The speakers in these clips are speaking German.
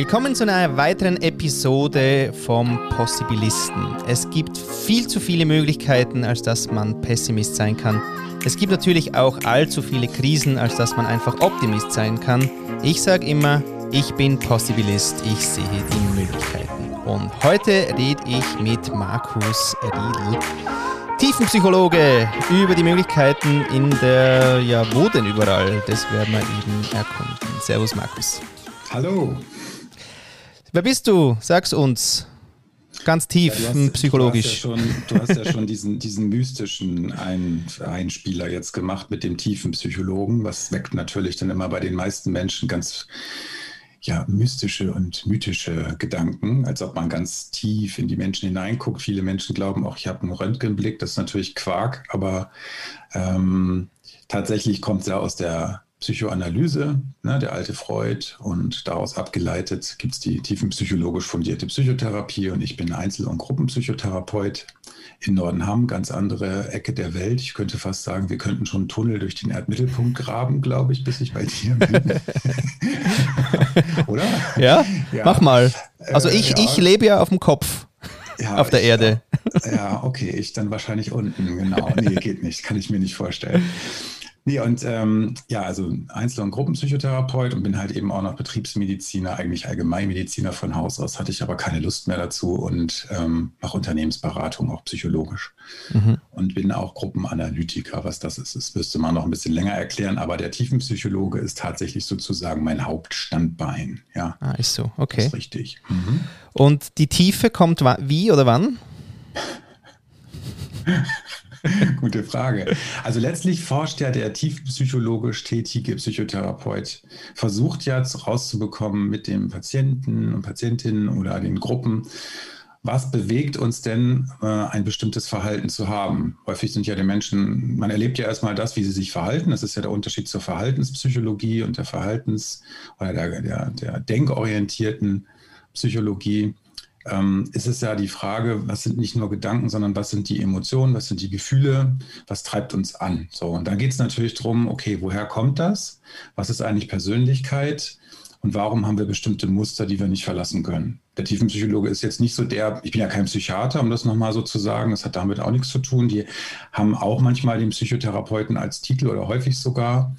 Willkommen zu einer weiteren Episode vom Possibilisten. Es gibt viel zu viele Möglichkeiten, als dass man Pessimist sein kann. Es gibt natürlich auch allzu viele Krisen, als dass man einfach Optimist sein kann. Ich sage immer, ich bin Possibilist, ich sehe die Möglichkeiten. Und heute rede ich mit Markus Riedl, Tiefenpsychologe, über die Möglichkeiten in der, ja, wo denn überall? Das werden wir eben erkunden. Servus, Markus. Hallo. Wer bist du? Sag's uns. Ganz tief ja, hast, psychologisch. Du hast, ja schon, du hast ja schon diesen, diesen mystischen Ein, Einspieler jetzt gemacht mit dem tiefen Psychologen. Was weckt natürlich dann immer bei den meisten Menschen ganz ja, mystische und mythische Gedanken, als ob man ganz tief in die Menschen hineinguckt. Viele Menschen glauben auch, ich habe einen Röntgenblick. Das ist natürlich Quark, aber ähm, tatsächlich kommt es ja aus der Psychoanalyse, ne, der alte Freud, und daraus abgeleitet gibt es die tiefenpsychologisch fundierte Psychotherapie und ich bin Einzel- und Gruppenpsychotherapeut in Nordenham, ganz andere Ecke der Welt. Ich könnte fast sagen, wir könnten schon einen Tunnel durch den Erdmittelpunkt graben, glaube ich, bis ich bei dir bin. Oder? Ja? ja? mach mal. Also ich, äh, ja. ich lebe ja auf dem Kopf. Ja, auf der Erde. Ja, okay, ich dann wahrscheinlich unten, genau. Nee, geht nicht, kann ich mir nicht vorstellen. Nee, und ähm, ja, also Einzel- und Gruppenpsychotherapeut und bin halt eben auch noch Betriebsmediziner, eigentlich Allgemeinmediziner von Haus aus, hatte ich aber keine Lust mehr dazu und ähm, mache Unternehmensberatung, auch psychologisch. Mhm. Und bin auch Gruppenanalytiker. Was das ist, das müsste man noch ein bisschen länger erklären, aber der Tiefenpsychologe ist tatsächlich sozusagen mein Hauptstandbein. Ja. Ah, ist so, okay. Das ist richtig. Mhm. Und die Tiefe kommt wie oder wann? Gute Frage. Also letztlich forscht ja der tiefpsychologisch tätige Psychotherapeut, versucht ja rauszubekommen mit dem Patienten und Patientinnen oder den Gruppen, was bewegt uns denn, äh, ein bestimmtes Verhalten zu haben? Häufig sind ja die Menschen, man erlebt ja erstmal das, wie sie sich verhalten. Das ist ja der Unterschied zur Verhaltenspsychologie und der Verhaltens- oder der, der, der denkorientierten Psychologie ähm, ist es ja die Frage, was sind nicht nur Gedanken, sondern was sind die Emotionen, was sind die Gefühle, was treibt uns an? So, und da geht es natürlich darum, okay, woher kommt das? Was ist eigentlich Persönlichkeit? Und warum haben wir bestimmte Muster, die wir nicht verlassen können? Der Tiefenpsychologe ist jetzt nicht so der, ich bin ja kein Psychiater, um das nochmal so zu sagen, das hat damit auch nichts zu tun. Die haben auch manchmal den Psychotherapeuten als Titel oder häufig sogar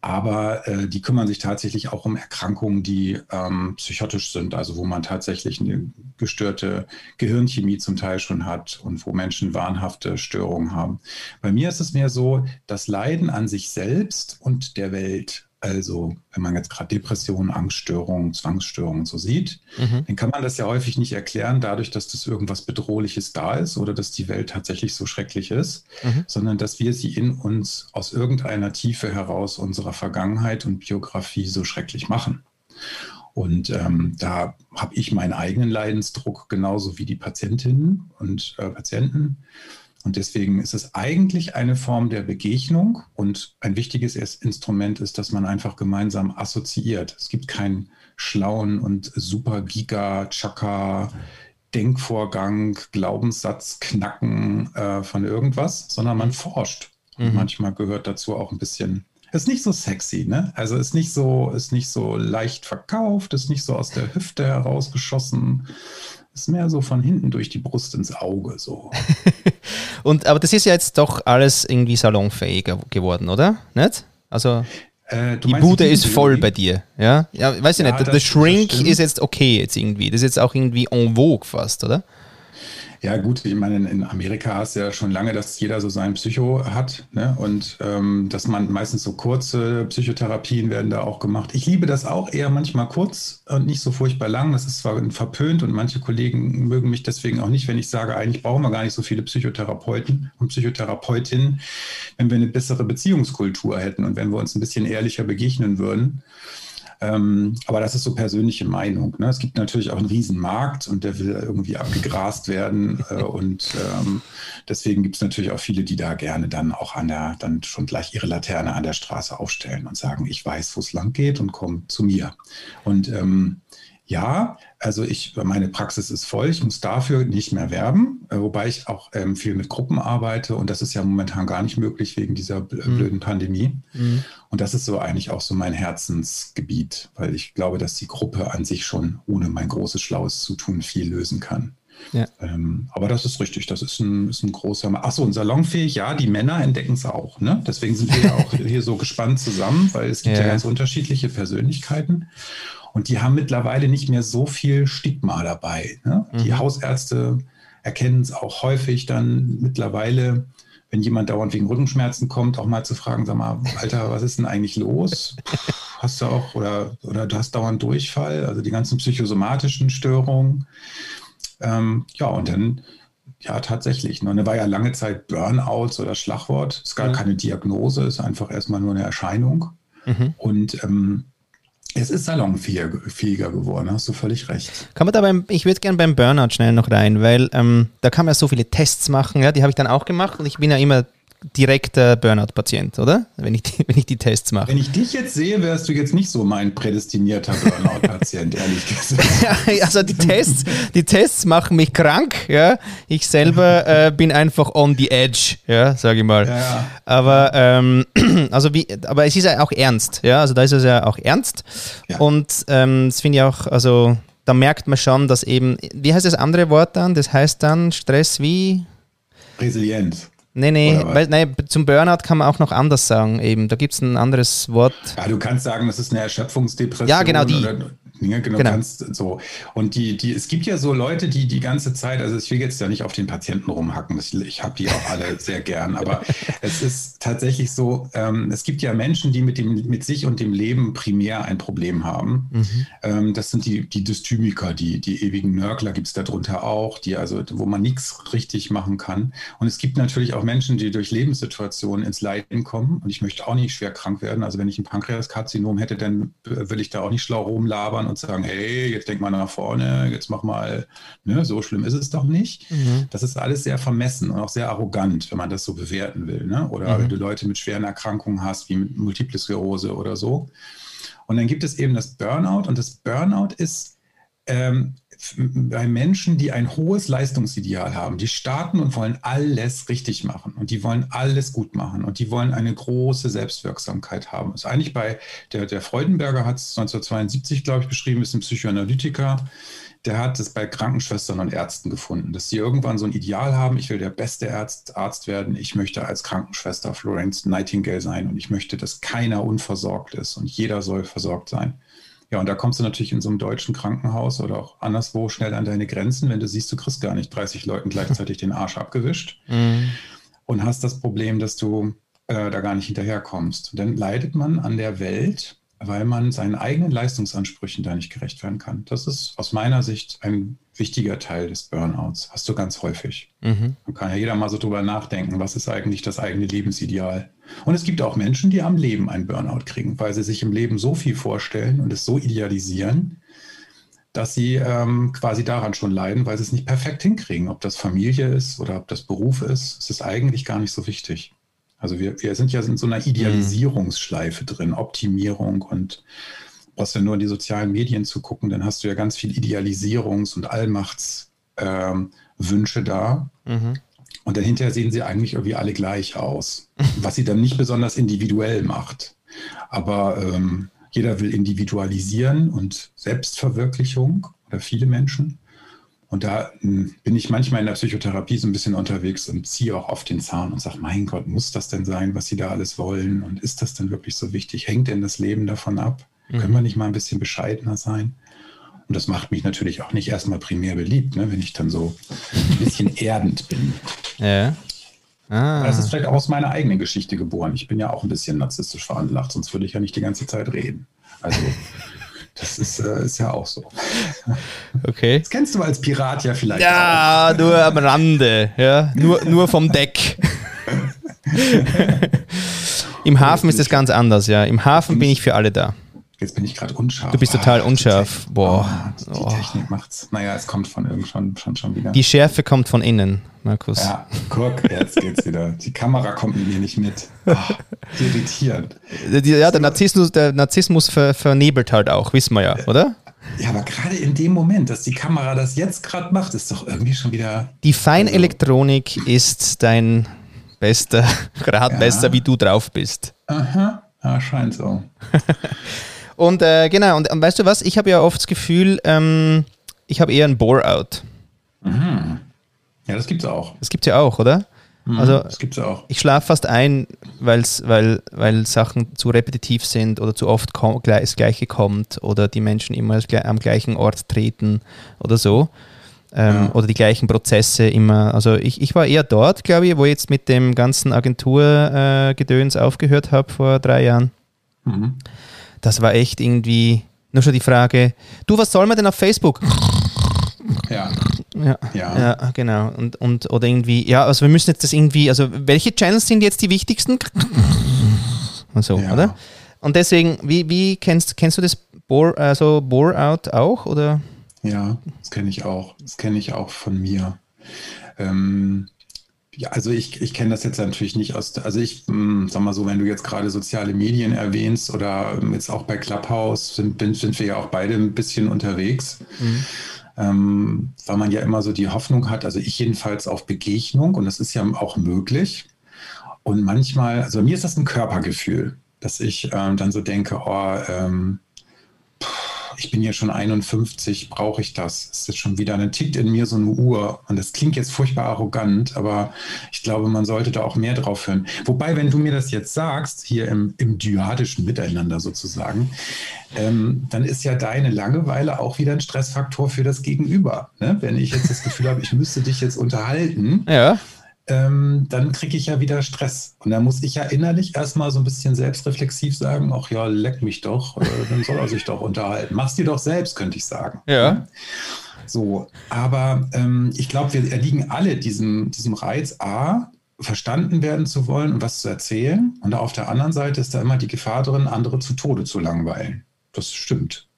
aber äh, die kümmern sich tatsächlich auch um Erkrankungen, die ähm, psychotisch sind, also wo man tatsächlich eine gestörte Gehirnchemie zum Teil schon hat und wo Menschen wahnhafte Störungen haben. Bei mir ist es mehr so, das Leiden an sich selbst und der Welt also, wenn man jetzt gerade Depressionen, Angststörungen, Zwangsstörungen so sieht, mhm. dann kann man das ja häufig nicht erklären, dadurch, dass das irgendwas Bedrohliches da ist oder dass die Welt tatsächlich so schrecklich ist, mhm. sondern dass wir sie in uns aus irgendeiner Tiefe heraus unserer Vergangenheit und Biografie so schrecklich machen. Und ähm, da habe ich meinen eigenen Leidensdruck genauso wie die Patientinnen und äh, Patienten. Und deswegen ist es eigentlich eine Form der Begegnung und ein wichtiges Instrument ist, dass man einfach gemeinsam assoziiert. Es gibt keinen schlauen und super giga chaka Denkvorgang, Glaubenssatz, Knacken äh, von irgendwas, sondern man forscht. Mhm. Und manchmal gehört dazu auch ein bisschen ist nicht so sexy, ne? Also ist nicht so, ist nicht so leicht verkauft, ist nicht so aus der Hüfte herausgeschossen, ist mehr so von hinten durch die Brust ins Auge so. und aber das ist ja jetzt doch alles irgendwie salonfähiger geworden, oder? Nicht? Also äh, die Bude ist voll bei dir, ja? Ja, weiß ich ja, nicht. Der Shrink ist jetzt okay jetzt irgendwie. Das ist jetzt auch irgendwie en vogue fast, oder? Ja, gut, ich meine, in Amerika ist ja schon lange, dass jeder so sein Psycho hat. Ne? Und ähm, dass man meistens so kurze Psychotherapien werden da auch gemacht. Ich liebe das auch eher manchmal kurz und nicht so furchtbar lang. Das ist zwar verpönt und manche Kollegen mögen mich deswegen auch nicht, wenn ich sage, eigentlich brauchen wir gar nicht so viele Psychotherapeuten und Psychotherapeutinnen, wenn wir eine bessere Beziehungskultur hätten und wenn wir uns ein bisschen ehrlicher begegnen würden. Ähm, aber das ist so persönliche Meinung. Ne? Es gibt natürlich auch einen Riesenmarkt und der will irgendwie abgegrast werden. Äh, und ähm, deswegen gibt es natürlich auch viele, die da gerne dann auch an der, dann schon gleich ihre Laterne an der Straße aufstellen und sagen, ich weiß, wo es lang geht und komm zu mir. Und ähm, Ja, also ich, meine Praxis ist voll, ich muss dafür nicht mehr werben, äh, wobei ich auch ähm, viel mit Gruppen arbeite und das ist ja momentan gar nicht möglich wegen dieser mhm. blöden mhm. Pandemie. Mhm. Und das ist so eigentlich auch so mein Herzensgebiet, weil ich glaube, dass die Gruppe an sich schon ohne mein großes Schlaues zu tun viel lösen kann. Ja. Ähm, aber das ist richtig, das ist ein, ist ein großer. Achso, und salonfähig, ja, die Männer entdecken es auch. Ne? Deswegen sind wir ja auch hier so gespannt zusammen, weil es gibt ja, ja ganz unterschiedliche Persönlichkeiten. Und die haben mittlerweile nicht mehr so viel Stigma dabei. Ne? Mhm. Die Hausärzte erkennen es auch häufig dann mittlerweile, wenn jemand dauernd wegen Rückenschmerzen kommt, auch mal zu fragen, sag mal, Alter, was ist denn eigentlich los? Hast du auch, oder, oder du hast dauernd Durchfall, also die ganzen psychosomatischen Störungen. Ähm, ja, und dann, ja, tatsächlich. Ne? Da war ja lange Zeit Burnout so das Schlagwort. Es ist gar mhm. keine Diagnose, es ist einfach erstmal nur eine Erscheinung. Mhm. Und ähm, es ist salonfähiger geworden, hast du völlig recht. Kann man da beim, ich würde gerne beim Burnout schnell noch rein, weil ähm, da kann man ja so viele Tests machen, ja, die habe ich dann auch gemacht und ich bin ja immer direkter Burnout-Patient, oder? Wenn ich, die, wenn ich die Tests mache. Wenn ich dich jetzt sehe, wärst du jetzt nicht so mein prädestinierter Burnout-Patient, ehrlich gesagt. also die Tests, die Tests machen mich krank, ja. Ich selber äh, bin einfach on the edge, ja, sage ich mal. Ja. Aber, ähm, also wie, aber es ist ja auch ernst, ja. Also da ist es ja auch ernst. Ja. Und ähm, das finde ich auch, also da merkt man schon, dass eben, wie heißt das andere Wort dann? Das heißt dann Stress wie? Resilienz. Nee, nee, weil, nee, zum Burnout kann man auch noch anders sagen eben. Da gibt es ein anderes Wort. Ja, du kannst sagen, das ist eine Erschöpfungsdepression. Ja, genau die. Oder, ja, genau, genau. Kannst, so. Und die, die, es gibt ja so Leute, die die ganze Zeit, also ich will jetzt ja nicht auf den Patienten rumhacken, ich, ich habe die auch alle sehr gern, aber es ist tatsächlich so, ähm, es gibt ja Menschen, die mit, dem, mit sich und dem Leben primär ein Problem haben. Mhm. Ähm, das sind die, die Dysthymika, die, die ewigen Nörgler gibt es darunter auch, die also, wo man nichts richtig machen kann. Und es gibt natürlich auch Menschen, die durch Lebenssituationen ins Leiden kommen. Und ich möchte auch nicht schwer krank werden. Also wenn ich ein Pankreaskarzinom hätte, dann will ich da auch nicht schlau rumlabern und sagen, hey, jetzt denk mal nach vorne, jetzt mach mal, ne, so schlimm ist es doch nicht. Mhm. Das ist alles sehr vermessen und auch sehr arrogant, wenn man das so bewerten will. Ne? Oder mhm. wenn du Leute mit schweren Erkrankungen hast, wie mit Multiple Sklerose oder so. Und dann gibt es eben das Burnout und das Burnout ist ähm, bei Menschen, die ein hohes Leistungsideal haben, die starten und wollen alles richtig machen und die wollen alles gut machen und die wollen eine große Selbstwirksamkeit haben. Das ist eigentlich bei der, der Freudenberger hat es 1972, glaube ich, beschrieben, ist ein Psychoanalytiker. Der hat es bei Krankenschwestern und Ärzten gefunden, dass sie irgendwann so ein Ideal haben, ich will der beste Arzt, Arzt werden, ich möchte als Krankenschwester Florence Nightingale sein und ich möchte, dass keiner unversorgt ist und jeder soll versorgt sein. Ja, und da kommst du natürlich in so einem deutschen Krankenhaus oder auch anderswo schnell an deine Grenzen, wenn du siehst, du kriegst gar nicht 30 Leuten gleichzeitig den Arsch abgewischt mhm. und hast das Problem, dass du äh, da gar nicht hinterherkommst. Und dann leidet man an der Welt, weil man seinen eigenen Leistungsansprüchen da nicht gerecht werden kann. Das ist aus meiner Sicht ein wichtiger Teil des Burnouts. Hast du ganz häufig. Mhm. Man kann ja jeder mal so drüber nachdenken, was ist eigentlich das eigene Lebensideal. Und es gibt auch Menschen, die am Leben einen Burnout kriegen, weil sie sich im Leben so viel vorstellen und es so idealisieren, dass sie ähm, quasi daran schon leiden, weil sie es nicht perfekt hinkriegen. Ob das Familie ist oder ob das Beruf ist, es ist eigentlich gar nicht so wichtig. Also wir, wir sind ja in so einer Idealisierungsschleife drin, Optimierung und brauchst ja nur in die sozialen Medien zu gucken, dann hast du ja ganz viel Idealisierungs- und Allmachtswünsche ähm, da. Mhm. Und dahinter sehen sie eigentlich irgendwie alle gleich aus, was sie dann nicht besonders individuell macht. Aber ähm, jeder will individualisieren und Selbstverwirklichung oder viele Menschen. Und da hm, bin ich manchmal in der Psychotherapie so ein bisschen unterwegs und ziehe auch auf den Zahn und sage, mein Gott, muss das denn sein, was Sie da alles wollen? Und ist das denn wirklich so wichtig? Hängt denn das Leben davon ab? Mhm. Können wir nicht mal ein bisschen bescheidener sein? Und das macht mich natürlich auch nicht erstmal primär beliebt, ne, wenn ich dann so ein bisschen erdend bin. Ja. Ah. Das ist vielleicht auch aus meiner eigenen Geschichte geboren. Ich bin ja auch ein bisschen narzisstisch veranlagt, sonst würde ich ja nicht die ganze Zeit reden. Also das ist, äh, ist ja auch so. Okay. Das kennst du als Pirat ja vielleicht. Ja, auch. nur am Rande. Ja, nur, nur vom Deck. Im Hafen ist es ganz anders, ja. Im Hafen bin ich für alle da. Jetzt bin ich gerade unscharf. Du bist total ah, unscharf. Boah. Oh, die oh. Technik macht's. Naja, es kommt von irgendwann schon, schon wieder. Die Schärfe kommt von innen, Markus. Ja, guck, jetzt geht's wieder. Die Kamera kommt mit mir nicht mit. Oh, irritierend. Ja, der Narzissmus, der Narzissmus ver, vernebelt halt auch, wissen wir ja, oder? Ja, aber gerade in dem Moment, dass die Kamera das jetzt gerade macht, ist doch irgendwie schon wieder. Die Feinelektronik also, ist dein bester Gradmesser, ja. wie du drauf bist. Aha, ja, scheint so. und äh, genau, und, und, weißt du was? Ich habe ja oft das Gefühl, ähm, ich habe eher ein Bore-out. Mhm. Ja, das gibt's auch. Das gibt's ja auch, oder? Mhm, also, das gibt's auch. Ich schlafe fast ein, weil's, weil, weil Sachen zu repetitiv sind oder zu oft das Gleiche kommt oder die Menschen immer am gleichen Ort treten oder so. Ähm, ja. Oder die gleichen Prozesse immer. Also ich, ich war eher dort, glaube ich, wo ich jetzt mit dem ganzen Agenturgedöns äh, aufgehört habe vor drei Jahren. Mhm. Das war echt irgendwie nur schon die Frage, du, was soll man denn auf Facebook? Ja. Ja, ja. ja genau. Und, und, oder irgendwie, ja, also wir müssen jetzt das irgendwie, also welche Channels sind jetzt die wichtigsten? Und so, ja. oder? Und deswegen, wie, wie kennst, kennst du das Bore, also Bore-out auch? Oder? Ja, das kenne ich auch. Das kenne ich auch von mir. Ähm, ja, also ich, ich kenne das jetzt natürlich nicht aus, also ich mh, hm, sag mal so, wenn du jetzt gerade soziale Medien erwähnst oder jetzt auch bei Clubhouse sind, sind wir ja auch beide ein bisschen unterwegs. Mhm ähm, weil man ja immer so die Hoffnung hat, also ich jedenfalls auf Begegnung und das ist ja auch möglich. Und manchmal, also mir ist das ein Körpergefühl, dass ich ähm, dann so denke, oh, ähm, ich bin ja schon 51, brauche ich das? Es ist schon wieder, dann tickt in mir so eine Uhr. Und das klingt jetzt furchtbar arrogant, aber ich glaube, man sollte da auch mehr drauf hören. Wobei, wenn du mir das jetzt sagst, hier im, im dyadischen Miteinander sozusagen, ähm, dann ist ja deine Langeweile auch wieder ein Stressfaktor für das Gegenüber. Ne? Wenn ich jetzt das Gefühl habe, ich müsste dich jetzt unterhalten, ja ähm, dann kriege ich ja wieder Stress. Und dann muss ich ja innerlich erstmal so ein bisschen selbstreflexiv sagen, ach ja, leck mich doch, äh, dann soll er sich doch unterhalten. Mach's dir doch selbst, könnte ich sagen. Ja. So, aber ähm, ich glaube, wir erliegen alle diesem, diesem Reiz, A, verstanden werden zu wollen und was zu erzählen. Und auf der anderen Seite ist da immer die Gefahr drin, andere zu Tode zu langweilen. Das stimmt.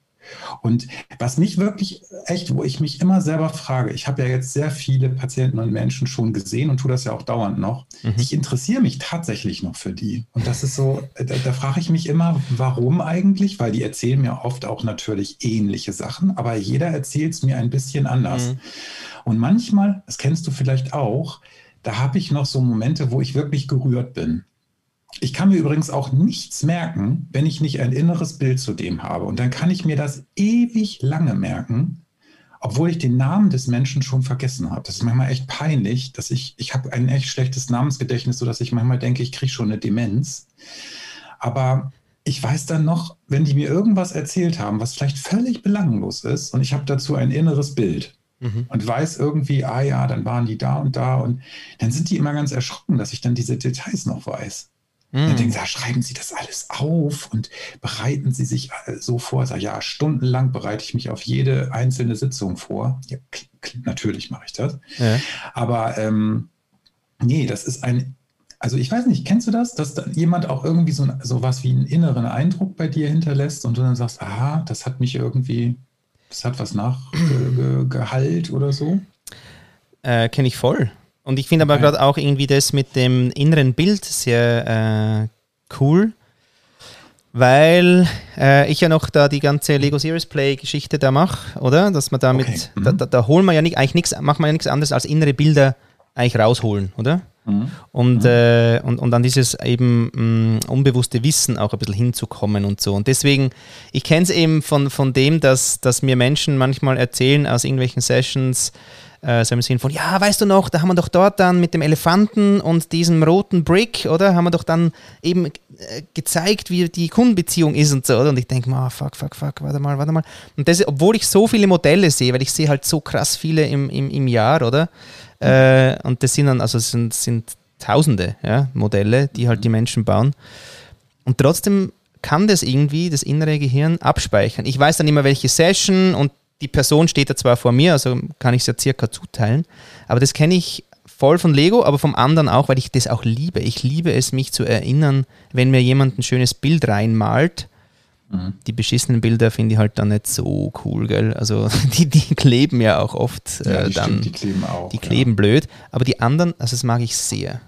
Und was mich wirklich echt, wo ich mich immer selber frage, ich habe ja jetzt sehr viele Patienten und Menschen schon gesehen und tue das ja auch dauernd noch. Mhm. Ich interessiere mich tatsächlich noch für die. Und das ist so, da, da frage ich mich immer, warum eigentlich? Weil die erzählen mir oft auch natürlich ähnliche Sachen, aber jeder erzählt es mir ein bisschen anders. Mhm. Und manchmal, das kennst du vielleicht auch, da habe ich noch so Momente, wo ich wirklich gerührt bin. Ich kann mir übrigens auch nichts merken, wenn ich nicht ein inneres Bild zu dem habe. Und dann kann ich mir das ewig lange merken, obwohl ich den Namen des Menschen schon vergessen habe. Das ist manchmal echt peinlich, dass ich, ich habe ein echt schlechtes Namensgedächtnis, sodass ich manchmal denke, ich kriege schon eine Demenz. Aber ich weiß dann noch, wenn die mir irgendwas erzählt haben, was vielleicht völlig belanglos ist, und ich habe dazu ein inneres Bild mhm. und weiß irgendwie, ah ja, dann waren die da und da, und dann sind die immer ganz erschrocken, dass ich dann diese Details noch weiß. Mhm. Dann denken sie, schreiben Sie das alles auf und bereiten Sie sich äh, so vor. Sag, ja, stundenlang bereite ich mich auf jede einzelne Sitzung vor. Ja, natürlich mache ich das. Ja. Aber ähm, nee, das ist ein also ich weiß nicht, kennst du das, dass da jemand auch irgendwie so, so was wie einen inneren Eindruck bei dir hinterlässt und du dann sagst, aha, das hat mich irgendwie, das hat was nachgehalt oder so? Äh, Kenne ich voll. Und ich finde aber gerade auch irgendwie das mit dem inneren Bild sehr äh, cool, weil äh, ich ja noch da die ganze Lego Series Play Geschichte da mache, oder? Dass man damit, okay. mhm. da, da, da, holen wir ja nicht, eigentlich nichts, macht man ja nichts anderes als innere Bilder eigentlich rausholen, oder? Mhm. Und, mhm. Äh, und, und an dieses eben mh, mm, unbewusste Wissen auch ein bisschen hinzukommen und so. Und deswegen, ich kenne es eben von, von dem, dass, dass mir Menschen manchmal erzählen aus irgendwelchen Sessions, äh, so im Sinn von, ja, weißt du noch, da haben wir doch dort dann mit dem Elefanten und diesem roten Brick, oder? Haben wir doch dann eben äh, gezeigt, wie die Kundenbeziehung ist und so, oder? Und ich denke mal, oh, fuck, fuck, fuck, warte mal, warte mal. Und das, obwohl ich so viele Modelle sehe, weil ich sehe halt so krass viele im, im, im Jahr, oder? Mhm. Äh, und das sind dann, also sind, sind Tausende ja, Modelle, die halt die Menschen bauen. Und trotzdem kann das irgendwie das innere Gehirn abspeichern. Ich weiß dann immer, welche Session und die Person steht da zwar vor mir, also kann ich es ja circa zuteilen, aber das kenne ich voll von Lego, aber vom anderen auch, weil ich das auch liebe. Ich liebe es, mich zu erinnern, wenn mir jemand ein schönes Bild reinmalt. Mhm. Die beschissenen Bilder finde ich halt dann nicht so cool, gell? Also die, die kleben ja auch oft ja, äh, dann. Stimmt, die kleben auch. Die kleben ja. blöd, aber die anderen, also das mag ich sehr.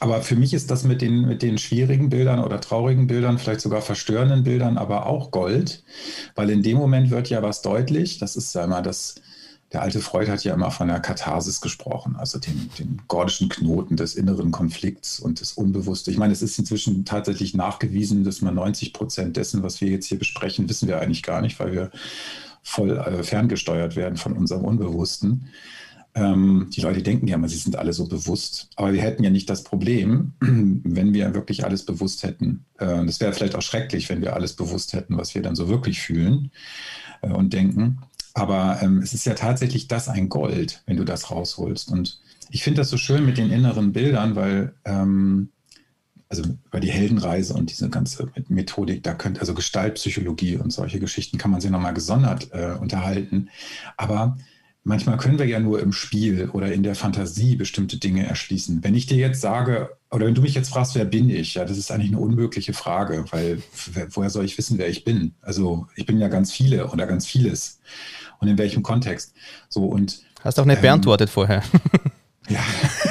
Aber für mich ist das mit den, mit den schwierigen Bildern oder traurigen Bildern, vielleicht sogar verstörenden Bildern, aber auch Gold, weil in dem Moment wird ja was deutlich. Das ist ja immer das, der alte Freud hat ja immer von der Katharsis gesprochen, also den, den gordischen Knoten des inneren Konflikts und des Unbewussten. Ich meine, es ist inzwischen tatsächlich nachgewiesen, dass man 90 Prozent dessen, was wir jetzt hier besprechen, wissen wir eigentlich gar nicht, weil wir voll äh, ferngesteuert werden von unserem Unbewussten. Ähm, die Leute denken ja immer, sie sind alle so bewusst. Aber wir hätten ja nicht das Problem, wenn wir wirklich alles bewusst hätten. Äh, das wäre vielleicht auch schrecklich, wenn wir alles bewusst hätten, was wir dann so wirklich fühlen äh, und denken. Aber ähm, es ist ja tatsächlich das ein Gold, wenn du das rausholst. Und ich finde das so schön mit den inneren Bildern, weil ähm, also über die Heldenreise und diese ganze Methodik, da könnte, also Gestaltpsychologie und solche Geschichten kann man sich nochmal gesondert äh, unterhalten. Aber manchmal können wir ja nur im Spiel oder in der Fantasie bestimmte Dinge erschließen. Wenn ich dir jetzt sage, oder wenn du mich jetzt fragst, wer bin ich, ja, das ist eigentlich eine unmögliche Frage, weil woher soll ich wissen, wer ich bin? Also ich bin ja ganz viele oder ganz vieles. Und in welchem Kontext? So und Hast auch nicht ähm, beantwortet vorher. Ja,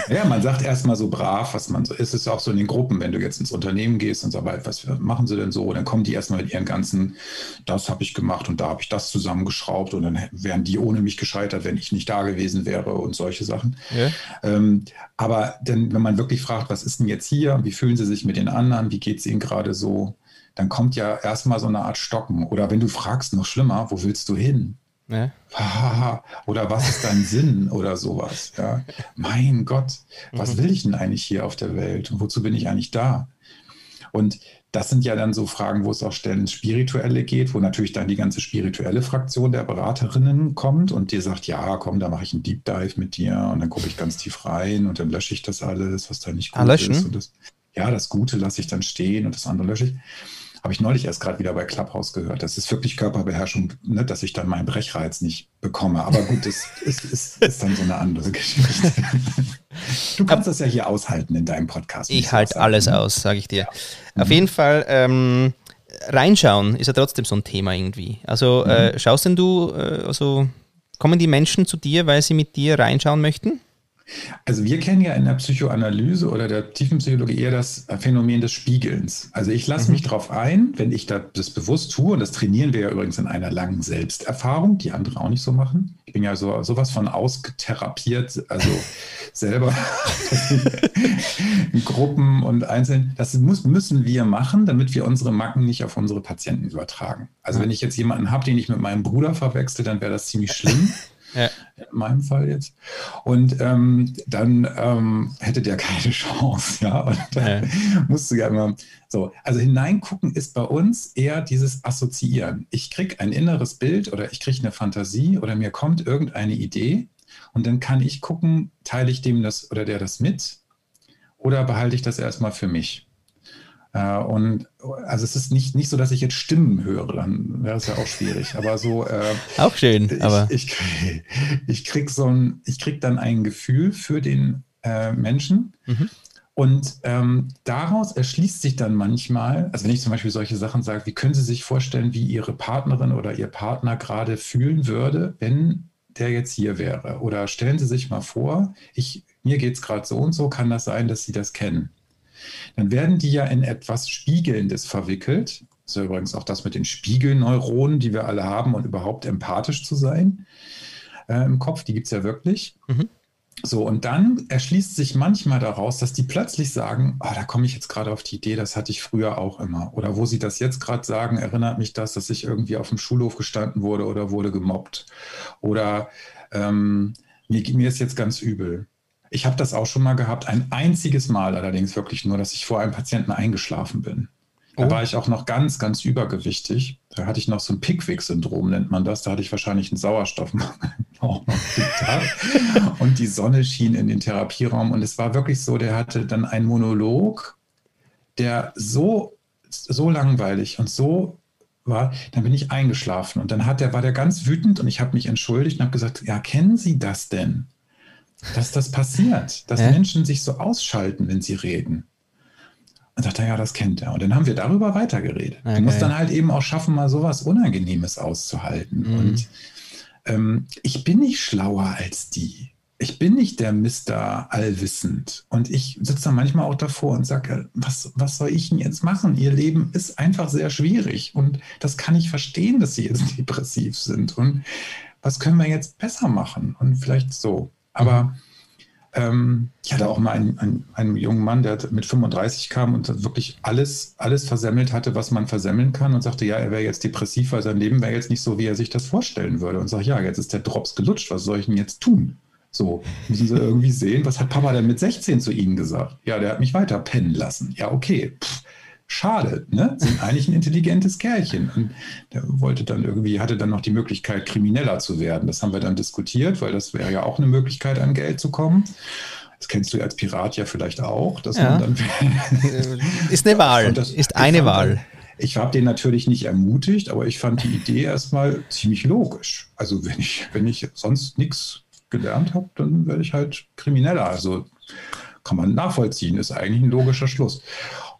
ja, man sagt erstmal so brav, was man so ist. Es ist auch so in den Gruppen, wenn du jetzt ins Unternehmen gehst und so weiter, was machen sie denn so? Dann kommen die erstmal mit ihren ganzen, das habe ich gemacht und da habe ich das zusammengeschraubt und dann wären die ohne mich gescheitert, wenn ich nicht da gewesen wäre und solche Sachen. Ja. Ähm, aber denn, wenn man wirklich fragt, was ist denn jetzt hier? Wie fühlen sie sich mit den anderen? Wie geht es ihnen gerade so? Dann kommt ja erstmal so eine Art Stocken. Oder wenn du fragst, noch schlimmer, wo willst du hin? Ja. Oder was ist dein Sinn oder sowas? Ja. Mein Gott, was mhm. will ich denn eigentlich hier auf der Welt und wozu bin ich eigentlich da? Und das sind ja dann so Fragen, wo es auch schnell ins Spirituelle geht, wo natürlich dann die ganze spirituelle Fraktion der Beraterinnen kommt und dir sagt, ja, komm, da mache ich einen Deep Dive mit dir und dann gucke ich ganz tief rein und dann lösche ich das alles, was da nicht gut ah, ist. Das, ja, das Gute lasse ich dann stehen und das andere lösche ich. Habe ich neulich erst gerade wieder bei Clubhouse gehört. Das ist wirklich Körperbeherrschung, ne, dass ich dann meinen Brechreiz nicht bekomme. Aber gut, das ist, ist, ist dann so eine andere Geschichte. Du kannst das ja hier aushalten in deinem Podcast. Ich halte alles aus, sage ich dir. Ja. Auf mhm. jeden Fall. Ähm, reinschauen ist ja trotzdem so ein Thema irgendwie. Also mhm. äh, schaust denn du, äh, also kommen die Menschen zu dir, weil sie mit dir reinschauen möchten? Also wir kennen ja in der Psychoanalyse oder der Tiefenpsychologie eher das Phänomen des Spiegelns. Also ich lasse mhm. mich darauf ein, wenn ich das bewusst tue, und das trainieren wir ja übrigens in einer langen Selbsterfahrung, die andere auch nicht so machen. Ich bin ja so sowas von austherapiert, also selber in Gruppen und einzeln. Das muss, müssen wir machen, damit wir unsere Macken nicht auf unsere Patienten übertragen. Also wenn ich jetzt jemanden habe, den ich mit meinem Bruder verwechsel, dann wäre das ziemlich schlimm. Ja. In meinem Fall jetzt. Und ähm, dann ähm, hätte der keine Chance. Ja, und dann ja. musst du ja immer so. Also hineingucken ist bei uns eher dieses Assoziieren. Ich kriege ein inneres Bild oder ich kriege eine Fantasie oder mir kommt irgendeine Idee und dann kann ich gucken, teile ich dem das oder der das mit oder behalte ich das erstmal für mich. Äh, und also es ist nicht, nicht so, dass ich jetzt Stimmen höre, dann wäre es ja auch schwierig. Aber so. Äh, auch schön, ich, aber. Ich, ich, ich krieg so ein, ich krieg dann ein Gefühl für den äh, Menschen. Mhm. Und ähm, daraus erschließt sich dann manchmal, also wenn ich zum Beispiel solche Sachen sage, wie können Sie sich vorstellen, wie Ihre Partnerin oder Ihr Partner gerade fühlen würde, wenn der jetzt hier wäre? Oder stellen Sie sich mal vor, ich, mir geht es gerade so und so, kann das sein, dass Sie das kennen? Dann werden die ja in etwas Spiegelndes verwickelt. Das ist ja übrigens auch das mit den Spiegelneuronen, die wir alle haben und überhaupt empathisch zu sein äh, im Kopf, die gibt es ja wirklich. Mhm. So, und dann erschließt sich manchmal daraus, dass die plötzlich sagen, oh, da komme ich jetzt gerade auf die Idee, das hatte ich früher auch immer. Oder wo sie das jetzt gerade sagen, erinnert mich das, dass ich irgendwie auf dem Schulhof gestanden wurde oder wurde gemobbt. Oder ähm, mir, mir ist jetzt ganz übel. Ich habe das auch schon mal gehabt, ein einziges Mal allerdings wirklich nur, dass ich vor einem Patienten eingeschlafen bin. Da oh. war ich auch noch ganz, ganz übergewichtig. Da hatte ich noch so ein Pickwick-Syndrom, nennt man das. Da hatte ich wahrscheinlich einen Sauerstoffmangel auch noch Und die Sonne schien in den Therapieraum. Und es war wirklich so, der hatte dann einen Monolog, der so, so langweilig und so war, dann bin ich eingeschlafen. Und dann hat der, war der ganz wütend und ich habe mich entschuldigt und habe gesagt, ja, kennen Sie das denn? Dass das passiert, dass äh? Menschen sich so ausschalten, wenn sie reden. Und dachte, ja, das kennt er. Und dann haben wir darüber weitergeredet. Okay. Du musst dann halt eben auch schaffen, mal sowas Unangenehmes auszuhalten. Mhm. Und ähm, ich bin nicht schlauer als die. ich bin nicht der Mister Allwissend. Und ich sitze da manchmal auch davor und sage, was, was soll ich denn jetzt machen? Ihr Leben ist einfach sehr schwierig. Und das kann ich verstehen, dass Sie jetzt depressiv sind. Und was können wir jetzt besser machen? Und vielleicht so. Aber mhm. ähm, ich hatte auch mal einen, einen, einen, jungen Mann, der mit 35 kam und wirklich alles, alles versemmelt hatte, was man versemmeln kann und sagte, ja, er wäre jetzt depressiv, weil sein Leben wäre jetzt nicht so, wie er sich das vorstellen würde. Und sage, ja, jetzt ist der Drops gelutscht, was soll ich denn jetzt tun? So, müssen Sie irgendwie sehen, was hat Papa denn mit 16 zu Ihnen gesagt? Ja, der hat mich weiter pennen lassen. Ja, okay. Pff, schade, ne? Sind eigentlich ein intelligentes Kerlchen. Und der wollte dann irgendwie, hatte dann noch die Möglichkeit, krimineller zu werden. Das haben wir dann diskutiert, weil das wäre ja auch eine Möglichkeit, an Geld zu kommen. Das kennst du als Pirat ja vielleicht auch. Dass ja. man dann ist eine Wahl. Das, ist eine Wahl. Ich habe den natürlich nicht ermutigt, aber ich fand die Idee erstmal ziemlich logisch. Also wenn ich, wenn ich sonst nichts gelernt habe, dann werde ich halt krimineller. Also kann man nachvollziehen, ist eigentlich ein logischer Schluss.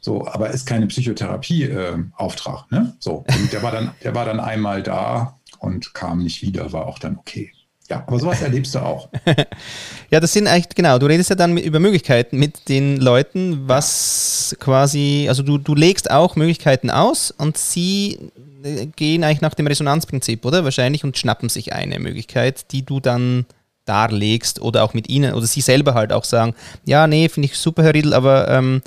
So, aber ist keine Psychotherapie-Auftrag. Äh, ne? So, und der war, dann, der war dann einmal da und kam nicht wieder, war auch dann okay. Ja, aber sowas erlebst du auch. ja, das sind eigentlich, genau, du redest ja dann mit, über Möglichkeiten mit den Leuten, was quasi, also du, du legst auch Möglichkeiten aus und sie äh, gehen eigentlich nach dem Resonanzprinzip, oder? Wahrscheinlich und schnappen sich eine Möglichkeit, die du dann darlegst oder auch mit ihnen oder sie selber halt auch sagen, ja, nee, finde ich super, Herr Riedl, aber ähm,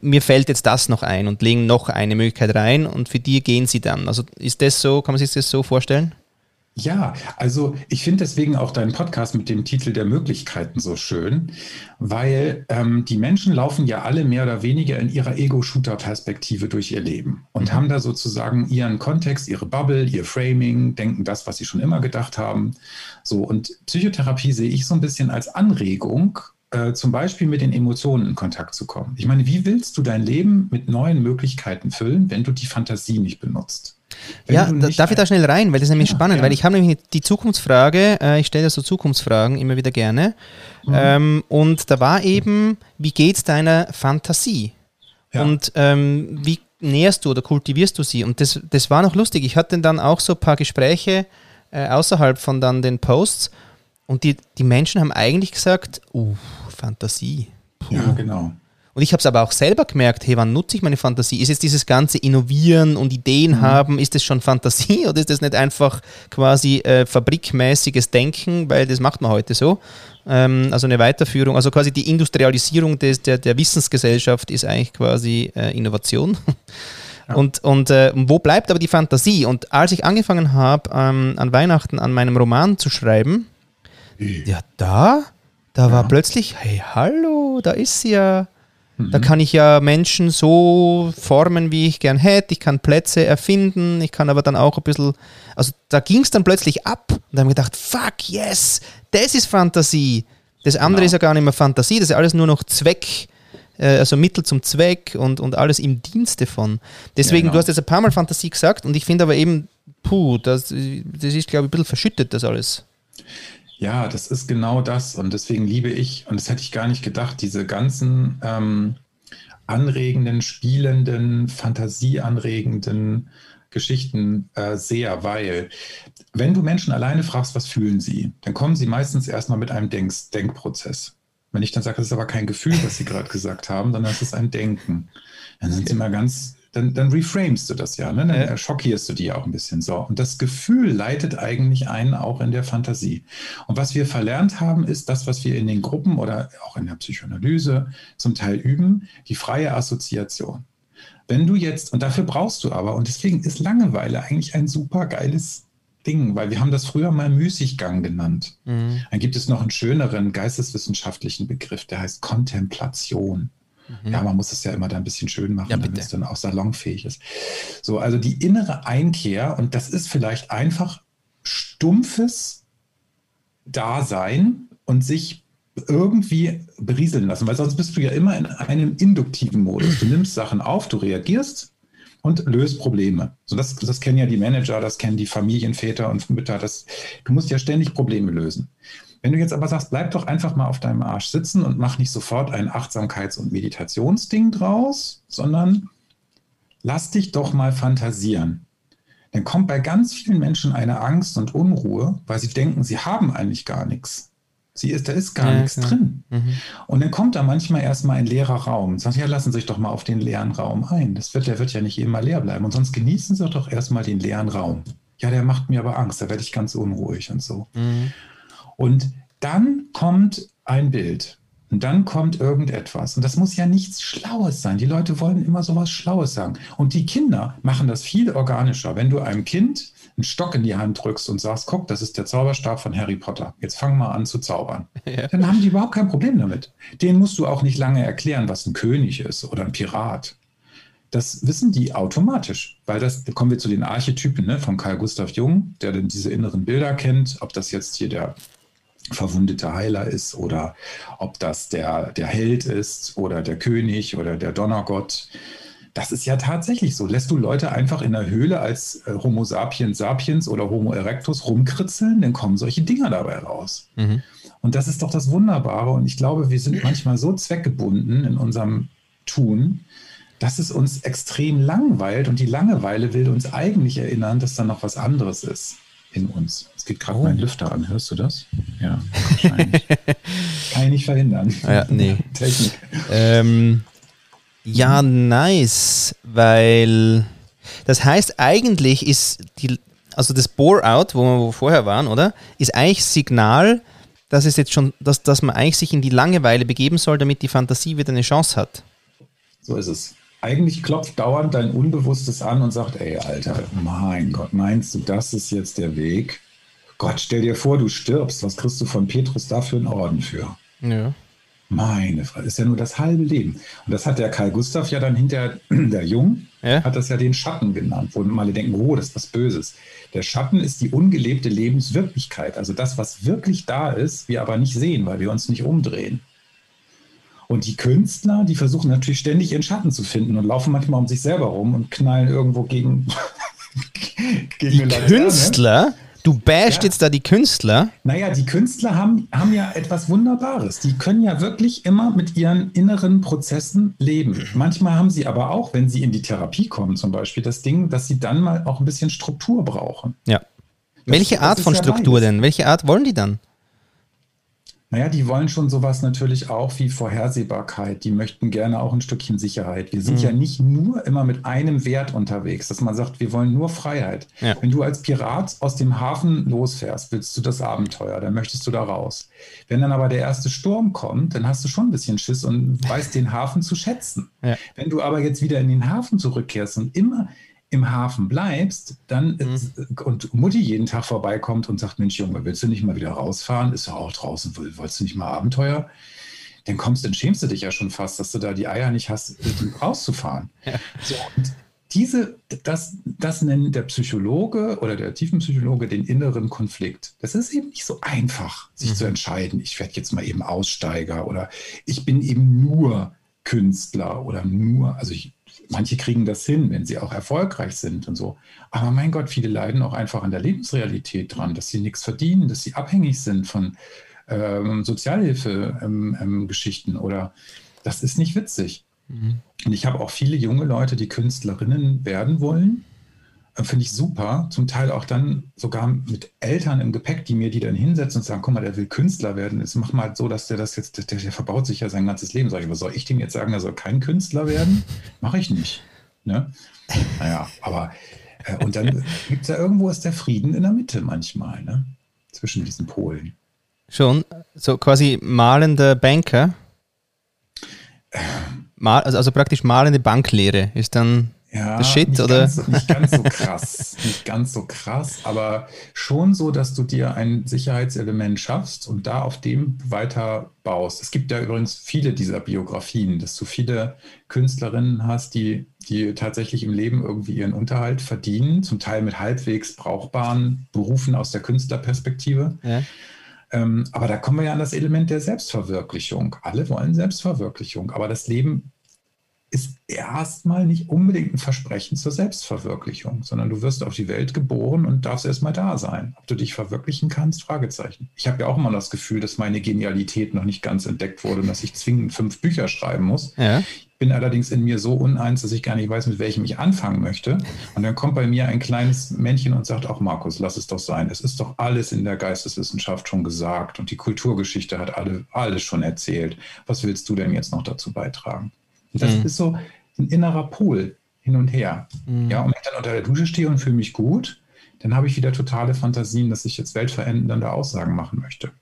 mir fällt jetzt das noch ein und legen noch eine Möglichkeit rein und für die gehen sie dann. Also ist das so, kann man sich das so vorstellen? Ja, also ich finde deswegen auch deinen Podcast mit dem Titel der Möglichkeiten so schön, weil ähm, die Menschen laufen ja alle mehr oder weniger in ihrer Ego-Shooter-Perspektive durch ihr Leben und mhm. haben da sozusagen ihren Kontext, ihre Bubble, ihr Framing, denken das, was sie schon immer gedacht haben. So und Psychotherapie sehe ich so ein bisschen als Anregung, äh, zum Beispiel mit den Emotionen in Kontakt zu kommen. Ich meine, wie willst du dein Leben mit neuen Möglichkeiten füllen, wenn du die Fantasie nicht benutzt? Wenn ja, darf ich da schnell rein, weil das ist nämlich ja, spannend, ja. weil ich habe nämlich die Zukunftsfrage, äh, ich stelle ja so Zukunftsfragen immer wieder gerne, mhm. ähm, und da war eben, wie geht es deiner Fantasie? Ja. Und ähm, wie näherst du oder kultivierst du sie? Und das, das war noch lustig. Ich hatte dann auch so ein paar Gespräche äh, außerhalb von dann den Posts und die, die Menschen haben eigentlich gesagt, uh, Fantasie. Puh. Ja, genau. Und ich habe es aber auch selber gemerkt, hey, wann nutze ich meine Fantasie? Ist jetzt dieses ganze Innovieren und Ideen mhm. haben, ist das schon Fantasie oder ist das nicht einfach quasi äh, fabrikmäßiges Denken, weil das macht man heute so? Ähm, also eine Weiterführung, also quasi die Industrialisierung des, der, der Wissensgesellschaft ist eigentlich quasi äh, Innovation. Ja. Und, und äh, wo bleibt aber die Fantasie? Und als ich angefangen habe, ähm, an Weihnachten an meinem Roman zu schreiben, ja, da, da war plötzlich, hey, hallo, da ist sie ja. Mhm. Da kann ich ja Menschen so formen, wie ich gern hätte. Ich kann Plätze erfinden. Ich kann aber dann auch ein bisschen. Also da ging es dann plötzlich ab. Und da haben wir gedacht, fuck, yes, das ist Fantasie. Das andere genau. ist ja gar nicht mehr Fantasie. Das ist alles nur noch Zweck. Äh, also Mittel zum Zweck und, und alles im Dienste von. Deswegen, ja, genau. du hast jetzt ein paar Mal Fantasie gesagt und ich finde aber eben, puh, das, das ist, glaube ich, ein bisschen verschüttet, das alles. Ja, das ist genau das. Und deswegen liebe ich, und das hätte ich gar nicht gedacht, diese ganzen ähm, anregenden, spielenden, fantasieanregenden Geschichten äh, sehr, weil wenn du Menschen alleine fragst, was fühlen sie, dann kommen sie meistens erstmal mit einem Denk Denkprozess. Wenn ich dann sage, das ist aber kein Gefühl, was sie gerade gesagt haben, sondern es ist ein Denken, dann sind sie immer ganz dann, dann reframest du das ja, ne? dann ja. schockierst du die auch ein bisschen so. Und das Gefühl leitet eigentlich einen auch in der Fantasie. Und was wir verlernt haben, ist das, was wir in den Gruppen oder auch in der Psychoanalyse zum Teil üben, die freie Assoziation. Wenn du jetzt, und dafür brauchst du aber, und deswegen ist Langeweile eigentlich ein super geiles Ding, weil wir haben das früher mal Müßiggang genannt. Mhm. Dann gibt es noch einen schöneren geisteswissenschaftlichen Begriff, der heißt Kontemplation. Mhm. Ja, man muss es ja immer da ein bisschen schön machen, ja, damit es dann auch salonfähig ist. So, also die innere Einkehr, und das ist vielleicht einfach stumpfes Dasein und sich irgendwie berieseln lassen, weil sonst bist du ja immer in einem induktiven Modus. Du nimmst Sachen auf, du reagierst und löst Probleme. So das, das kennen ja die Manager, das kennen die Familienväter und Mütter. Das, du musst ja ständig Probleme lösen. Wenn du jetzt aber sagst, bleib doch einfach mal auf deinem Arsch sitzen und mach nicht sofort ein Achtsamkeits- und Meditationsding draus, sondern lass dich doch mal fantasieren. Dann kommt bei ganz vielen Menschen eine Angst und Unruhe, weil sie denken, sie haben eigentlich gar nichts. Sie ist, da ist gar ja, nichts klar. drin. Mhm. Und dann kommt da manchmal erstmal ein leerer Raum sagt, ja, lassen Sie sich doch mal auf den leeren Raum ein. Das wird, der wird ja nicht immer leer bleiben. Und sonst genießen Sie doch erstmal den leeren Raum. Ja, der macht mir aber Angst, da werde ich ganz unruhig und so. Mhm. Und dann kommt ein Bild. Und dann kommt irgendetwas. Und das muss ja nichts Schlaues sein. Die Leute wollen immer so was Schlaues sagen. Und die Kinder machen das viel organischer. Wenn du einem Kind einen Stock in die Hand drückst und sagst, guck, das ist der Zauberstab von Harry Potter. Jetzt fang mal an zu zaubern. Ja. Dann haben die überhaupt kein Problem damit. Den musst du auch nicht lange erklären, was ein König ist oder ein Pirat. Das wissen die automatisch, weil das, da kommen wir zu den Archetypen ne, von Carl Gustav Jung, der denn diese inneren Bilder kennt, ob das jetzt hier der verwundete Heiler ist oder ob das der, der Held ist oder der König oder der Donnergott. Das ist ja tatsächlich so. Lässt du Leute einfach in der Höhle als äh, Homo sapiens sapiens oder Homo erectus rumkritzeln, dann kommen solche Dinger dabei raus. Mhm. Und das ist doch das Wunderbare. Und ich glaube, wir sind manchmal so zweckgebunden in unserem Tun, dass es uns extrem langweilt. Und die Langeweile will uns eigentlich erinnern, dass da noch was anderes ist in uns. Es geht gerade oh. mein Lüfter an. Hörst du das? Ja, wahrscheinlich. Kann ich nicht verhindern. Ja, nee. Technik. Ähm, ja, nice, weil das heißt, eigentlich ist die, also das Bore-out, wo wir vorher waren, oder? Ist eigentlich Signal, dass es jetzt schon, dass, dass man eigentlich sich in die Langeweile begeben soll, damit die Fantasie wieder eine Chance hat. So ist es eigentlich klopft dauernd dein Unbewusstes an und sagt, ey, Alter, mein Gott, meinst du, das ist jetzt der Weg? Gott, stell dir vor, du stirbst. Was kriegst du von Petrus dafür einen Orden für? Ja. Meine Frage, ist ja nur das halbe Leben. Und das hat der Karl Gustav ja dann hinter der Jung, ja? hat das ja den Schatten genannt, wo alle denken, oh, das ist was Böses. Der Schatten ist die ungelebte Lebenswirklichkeit, also das, was wirklich da ist, wir aber nicht sehen, weil wir uns nicht umdrehen. Und die Künstler, die versuchen natürlich ständig ihren Schatten zu finden und laufen manchmal um sich selber rum und knallen irgendwo gegen, gegen die Künstler? Du basht ja. jetzt da die Künstler? Naja, die Künstler haben, haben ja etwas Wunderbares. Die können ja wirklich immer mit ihren inneren Prozessen leben. Manchmal haben sie aber auch, wenn sie in die Therapie kommen, zum Beispiel, das Ding, dass sie dann mal auch ein bisschen Struktur brauchen. Ja. Das, Welche Art von Struktur denn? Welche Art wollen die dann? Naja, die wollen schon sowas natürlich auch wie Vorhersehbarkeit. Die möchten gerne auch ein Stückchen Sicherheit. Wir sind mhm. ja nicht nur immer mit einem Wert unterwegs, dass man sagt, wir wollen nur Freiheit. Ja. Wenn du als Pirat aus dem Hafen losfährst, willst du das Abenteuer, dann möchtest du da raus. Wenn dann aber der erste Sturm kommt, dann hast du schon ein bisschen Schiss und weißt den Hafen zu schätzen. Ja. Wenn du aber jetzt wieder in den Hafen zurückkehrst und immer im Hafen bleibst, dann mhm. und Mutti jeden Tag vorbeikommt und sagt, Mensch Junge, willst du nicht mal wieder rausfahren? Ist ja auch draußen, wolltest du nicht mal Abenteuer? Dann kommst, dann schämst du dich ja schon fast, dass du da die Eier nicht hast, rauszufahren. Ja. So, und diese, das, das nennt der Psychologe oder der Tiefenpsychologe den inneren Konflikt. Das ist eben nicht so einfach, sich mhm. zu entscheiden, ich werde jetzt mal eben Aussteiger oder ich bin eben nur Künstler oder nur, also ich manche kriegen das hin, wenn sie auch erfolgreich sind und so. Aber mein Gott, viele leiden auch einfach an der Lebensrealität dran, dass sie nichts verdienen, dass sie abhängig sind von ähm, Sozialhilfe-Geschichten ähm, ähm, oder das ist nicht witzig. Mhm. Und ich habe auch viele junge Leute, die Künstlerinnen werden wollen finde ich super. Zum Teil auch dann sogar mit Eltern im Gepäck, die mir die dann hinsetzen und sagen, guck mal, der will Künstler werden. Jetzt mach mal so, dass der das jetzt, der, der verbaut sich ja sein ganzes Leben. Sag ich, was soll ich dem jetzt sagen, er soll kein Künstler werden? Mache ich nicht. Ne? Naja, aber äh, und dann gibt es ja irgendwo ist der Frieden in der Mitte manchmal, ne? Zwischen diesen Polen. Schon, so quasi malende Banker. Mal, also, also praktisch malende Banklehre ist dann ja, Shit, nicht oder? Ganz, nicht ganz so krass, nicht ganz so krass, aber schon so, dass du dir ein Sicherheitselement schaffst und da auf dem weiter baust. Es gibt ja übrigens viele dieser Biografien, dass du viele Künstlerinnen hast, die, die tatsächlich im Leben irgendwie ihren Unterhalt verdienen, zum Teil mit halbwegs brauchbaren Berufen aus der Künstlerperspektive. Ja. Ähm, aber da kommen wir ja an das Element der Selbstverwirklichung. Alle wollen Selbstverwirklichung, aber das Leben ist erstmal nicht unbedingt ein Versprechen zur Selbstverwirklichung, sondern du wirst auf die Welt geboren und darfst erstmal da sein. Ob du dich verwirklichen kannst? Fragezeichen. Ich habe ja auch immer das Gefühl, dass meine Genialität noch nicht ganz entdeckt wurde und dass ich zwingend fünf Bücher schreiben muss. Ja. bin allerdings in mir so uneins, dass ich gar nicht weiß, mit welchem ich anfangen möchte. Und dann kommt bei mir ein kleines Männchen und sagt, auch Markus, lass es doch sein. Es ist doch alles in der Geisteswissenschaft schon gesagt und die Kulturgeschichte hat alle, alles schon erzählt. Was willst du denn jetzt noch dazu beitragen? Und das mhm. ist so ein innerer Pol hin und her. Mhm. Ja, und wenn ich dann unter der Dusche stehe und fühle mich gut, dann habe ich wieder totale Fantasien, dass ich jetzt weltverändernde Aussagen machen möchte.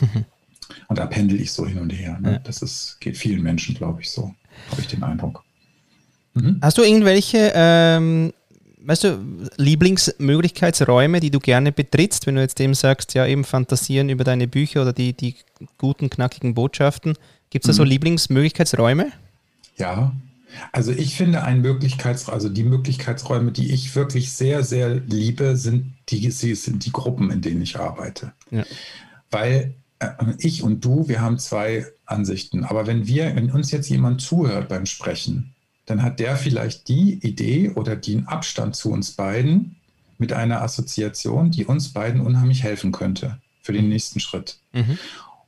und da pendel ich so hin und her. Ne? Ja. Das ist, geht vielen Menschen, glaube ich, so habe ich den Eindruck. Mhm. Hast du irgendwelche, ähm, weißt du, Lieblingsmöglichkeitsräume, die du gerne betrittst, wenn du jetzt eben sagst, ja, eben fantasieren über deine Bücher oder die, die guten, knackigen Botschaften? Gibt es da mhm. so Lieblingsmöglichkeitsräume? Ja, also ich finde ein Möglichkeits, also die Möglichkeitsräume, die ich wirklich sehr, sehr liebe, sind die, sind die Gruppen, in denen ich arbeite. Ja. Weil äh, ich und du, wir haben zwei Ansichten. Aber wenn wir, wenn uns jetzt jemand zuhört beim Sprechen, dann hat der vielleicht die Idee oder den Abstand zu uns beiden mit einer Assoziation, die uns beiden unheimlich helfen könnte für den nächsten Schritt. Mhm.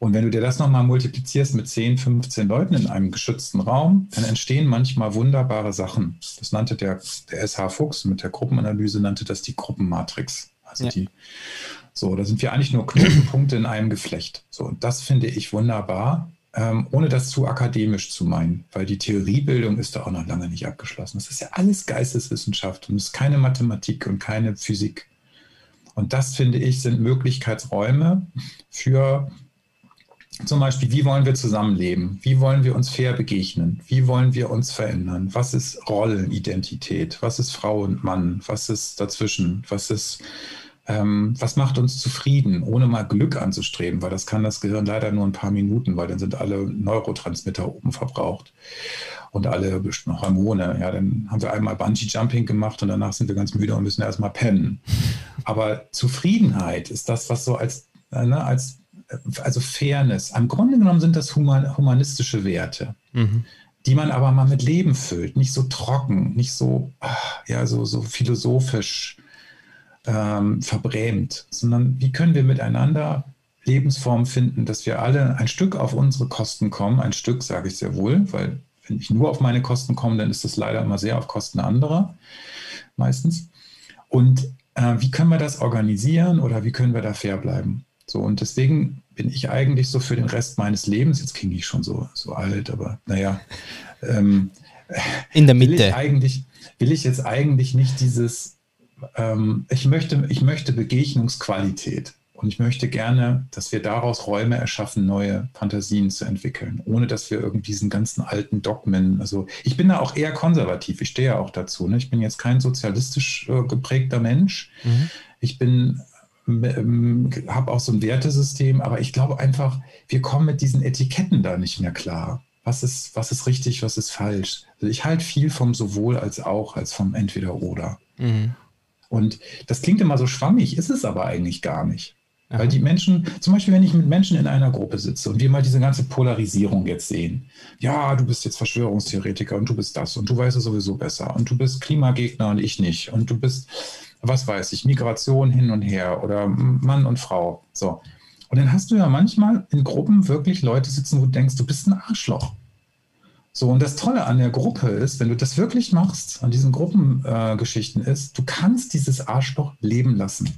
Und wenn du dir das nochmal multiplizierst mit 10, 15 Leuten in einem geschützten Raum, dann entstehen manchmal wunderbare Sachen. Das nannte der, der SH Fuchs mit der Gruppenanalyse, nannte das die Gruppenmatrix. Also ja. die so, da sind wir eigentlich nur Knotenpunkte in einem Geflecht. So, und das finde ich wunderbar, ähm, ohne das zu akademisch zu meinen, weil die Theoriebildung ist da auch noch lange nicht abgeschlossen. Das ist ja alles Geisteswissenschaft und es ist keine Mathematik und keine Physik. Und das, finde ich, sind Möglichkeitsräume für zum Beispiel, wie wollen wir zusammenleben? Wie wollen wir uns fair begegnen? Wie wollen wir uns verändern? Was ist Rollenidentität? Was ist Frau und Mann? Was ist dazwischen? Was ist ähm, was macht uns zufrieden, ohne mal Glück anzustreben, weil das kann das Gehirn leider nur ein paar Minuten, weil dann sind alle Neurotransmitter oben verbraucht und alle Hormone. Ja, dann haben wir einmal Bungee-Jumping gemacht und danach sind wir ganz müde und müssen erstmal pennen. Aber Zufriedenheit ist das, was so als, äh, ne, als also Fairness, im Grunde genommen sind das human, humanistische Werte. Mhm die man aber mal mit Leben füllt, nicht so trocken, nicht so, ah, ja, so, so philosophisch ähm, verbrämt, sondern wie können wir miteinander Lebensformen finden, dass wir alle ein Stück auf unsere Kosten kommen. Ein Stück sage ich sehr wohl, weil wenn ich nur auf meine Kosten komme, dann ist das leider immer sehr auf Kosten anderer, meistens. Und äh, wie können wir das organisieren oder wie können wir da fair bleiben? So, und deswegen bin ich eigentlich so für den Rest meines Lebens, jetzt klinge ich schon so, so alt, aber naja, ähm, in der Mitte. Will ich, eigentlich, will ich jetzt eigentlich nicht dieses ähm, ich, möchte, ich möchte Begegnungsqualität. Und ich möchte gerne, dass wir daraus Räume erschaffen, neue Fantasien zu entwickeln, ohne dass wir irgendwie diesen ganzen alten Dogmen, also ich bin da auch eher konservativ, ich stehe ja auch dazu. Ne? Ich bin jetzt kein sozialistisch äh, geprägter Mensch. Mhm. Ich bin, habe auch so ein Wertesystem, aber ich glaube einfach, wir kommen mit diesen Etiketten da nicht mehr klar. Was ist, was ist richtig, was ist falsch? Also ich halte viel vom sowohl als auch, als vom entweder oder. Mhm. Und das klingt immer so schwammig, ist es aber eigentlich gar nicht. Aha. Weil die Menschen, zum Beispiel, wenn ich mit Menschen in einer Gruppe sitze und wir mal diese ganze Polarisierung jetzt sehen, ja, du bist jetzt Verschwörungstheoretiker und du bist das und du weißt es sowieso besser und du bist Klimagegner und ich nicht und du bist, was weiß ich, Migration hin und her oder Mann und Frau. So. Und dann hast du ja manchmal in Gruppen wirklich Leute sitzen, wo du denkst, du bist ein Arschloch. So, und das Tolle an der Gruppe ist, wenn du das wirklich machst, an diesen Gruppengeschichten äh, ist, du kannst dieses Arschloch leben lassen.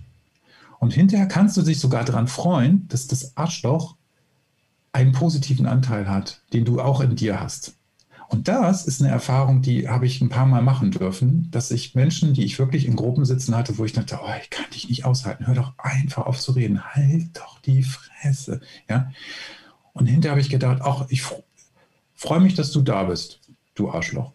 Und hinterher kannst du dich sogar daran freuen, dass das Arschloch einen positiven Anteil hat, den du auch in dir hast. Und das ist eine Erfahrung, die habe ich ein paar Mal machen dürfen, dass ich Menschen, die ich wirklich in Gruppen sitzen hatte, wo ich dachte, oh, ich kann dich nicht aushalten, hör doch einfach auf zu reden, halt doch die Fresse. Ja? Und hinterher habe ich gedacht, auch ich freue mich, dass du da bist, du Arschloch.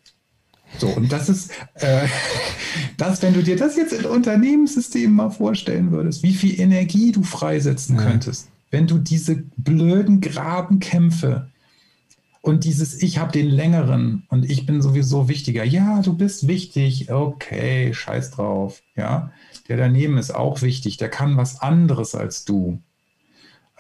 So, und das ist, äh, das, wenn du dir das jetzt in Unternehmenssystemen mal vorstellen würdest, wie viel Energie du freisetzen ja. könntest, wenn du diese blöden Grabenkämpfe und dieses Ich habe den längeren und ich bin sowieso wichtiger. Ja, du bist wichtig. Okay, scheiß drauf. Ja, der daneben ist auch wichtig. Der kann was anderes als du.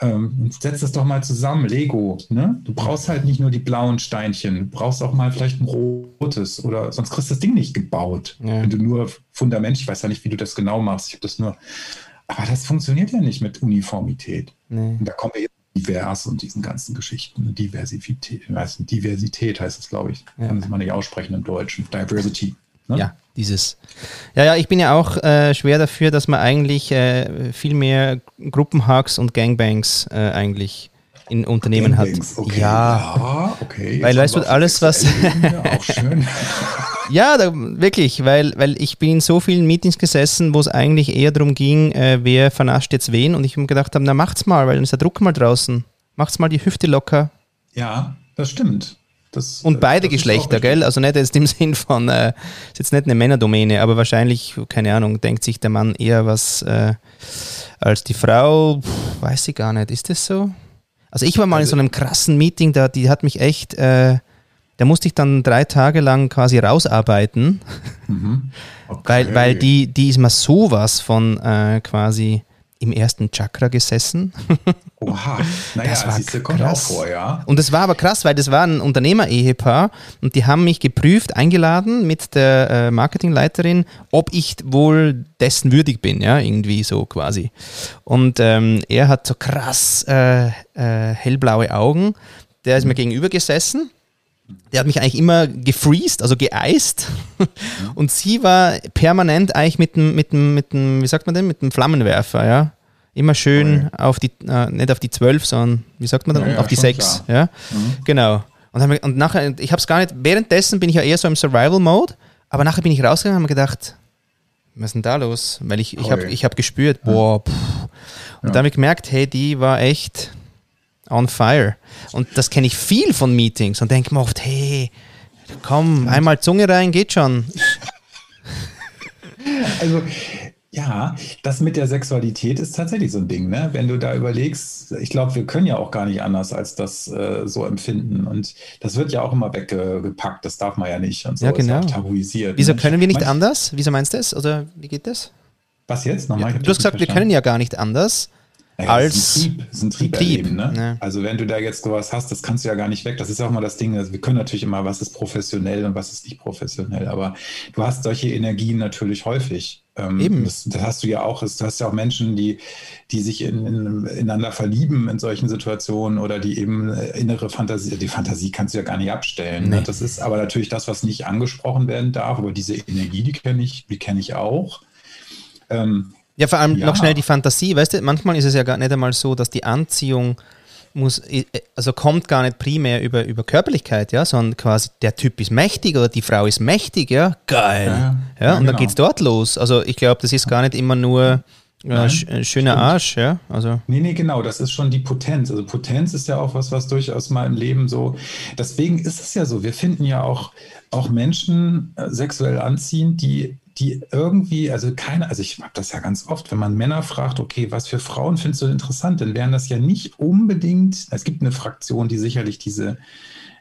Ähm, setz das doch mal zusammen, Lego. Ne? Du brauchst halt nicht nur die blauen Steinchen, du brauchst auch mal vielleicht ein rotes oder sonst kriegst du das Ding nicht gebaut. Ja. Wenn du nur Fundament, ich weiß ja nicht, wie du das genau machst, ich habe das nur. Aber das funktioniert ja nicht mit Uniformität. Nee. Und da kommen wir jetzt divers und diesen ganzen Geschichten. Diversität, Diversität heißt es, glaube ich. Ja. Kann man nicht aussprechen im Deutschen. Diversity. Ne? Ja, dieses. Ja, ja, ich bin ja auch äh, schwer dafür, dass man eigentlich äh, viel mehr Gruppenhacks und Gangbangs äh, eigentlich in Unternehmen Gangbangs, hat. Okay. Ja. ja, okay. Weil weißt du, alles was. auch schön. ja, da, wirklich, weil, weil ich bin in so vielen Meetings gesessen, wo es eigentlich eher darum ging, äh, wer vernascht jetzt wen und ich mir gedacht habe, na macht's mal, weil dann ist der Druck mal draußen. Macht's mal die Hüfte locker. Ja, das stimmt. Das, und beide das Geschlechter, gell? Also nicht jetzt im Sinn von, äh, ist jetzt nicht eine Männerdomäne, aber wahrscheinlich, keine Ahnung, denkt sich der Mann eher was äh, als die Frau. Puh, weiß ich gar nicht. Ist das so? Also ich war mal also, in so einem krassen Meeting, da, die hat mich echt, äh, da musste ich dann drei Tage lang quasi rausarbeiten, mhm. okay. weil, weil die, die ist mal sowas von äh, quasi im ersten Chakra gesessen. Oha, naja, das war siehste, kommt krass. auch vor, ja. Und das war aber krass, weil das war ein Unternehmer-Ehepaar und die haben mich geprüft, eingeladen mit der äh, Marketingleiterin, ob ich wohl dessen würdig bin, ja, irgendwie so quasi. Und ähm, er hat so krass äh, äh, hellblaue Augen, der ist mir gegenüber gesessen der hat mich eigentlich immer gefreezed, also geeist. Und sie war permanent eigentlich mit dem, mit dem, mit dem, wie sagt man denn, mit dem Flammenwerfer, ja. Immer schön oh, auf die, äh, nicht auf die 12, sondern, wie sagt man dann, ja, ja, auf die 6, ja. Mhm. Genau. Und, wir, und nachher, ich habe es gar nicht, währenddessen bin ich ja eher so im Survival-Mode, aber nachher bin ich rausgegangen und habe mir gedacht, was ist denn da los? Weil ich, ich habe ich hab gespürt, boah, pff. Und ja. da habe ich gemerkt, hey, die war echt, on fire. Und das kenne ich viel von Meetings und denke mir oft, hey, komm, einmal Zunge rein, geht schon. Also ja, das mit der Sexualität ist tatsächlich so ein Ding, ne? Wenn du da überlegst, ich glaube, wir können ja auch gar nicht anders als das äh, so empfinden. Und das wird ja auch immer weggepackt, das darf man ja nicht und so ja, genau. ist ja tabuisiert. Wieso ne? können wir nicht anders? Wieso meinst du das? Oder wie geht das? Was jetzt? Nochmal, ja, du hast gesagt, verstanden. wir können ja gar nicht anders. Naja, als ist ein Trieb, ist ein Trieb, Trieb erleben, ne? ja. Also wenn du da jetzt sowas hast, das kannst du ja gar nicht weg. Das ist auch mal das Ding. Also wir können natürlich immer, was ist professionell und was ist nicht professionell, aber du hast solche Energien natürlich häufig. Ähm, Eben. Das, das, hast du ja auch. Du hast ja auch Menschen, die, die sich in, in, ineinander verlieben in solchen Situationen oder die eben äh, innere Fantasie, die Fantasie kannst du ja gar nicht abstellen. Ne? Nee. Ne? Das ist aber natürlich das, was nicht angesprochen werden darf. Aber diese Energie, die kenne ich, die kenne ich auch. Ähm, ja, vor allem ja. noch schnell die Fantasie, weißt du, manchmal ist es ja gar nicht einmal so, dass die Anziehung muss, also kommt gar nicht primär über, über Körperlichkeit, ja, sondern quasi der Typ ist mächtig oder die Frau ist mächtig, ja, geil. Ja, ja, ja und genau. dann geht's dort los. Also ich glaube, das ist gar nicht immer nur ja, sch schöner stimmt. Arsch, ja. Also. Nee, nee, genau, das ist schon die Potenz. Also Potenz ist ja auch was, was durchaus mal im Leben so. Deswegen ist es ja so, wir finden ja auch, auch Menschen äh, sexuell anziehend, die die irgendwie, also keine, also ich habe das ja ganz oft, wenn man Männer fragt, okay, was für Frauen findest du interessant, dann wären das ja nicht unbedingt, es gibt eine Fraktion, die sicherlich diese,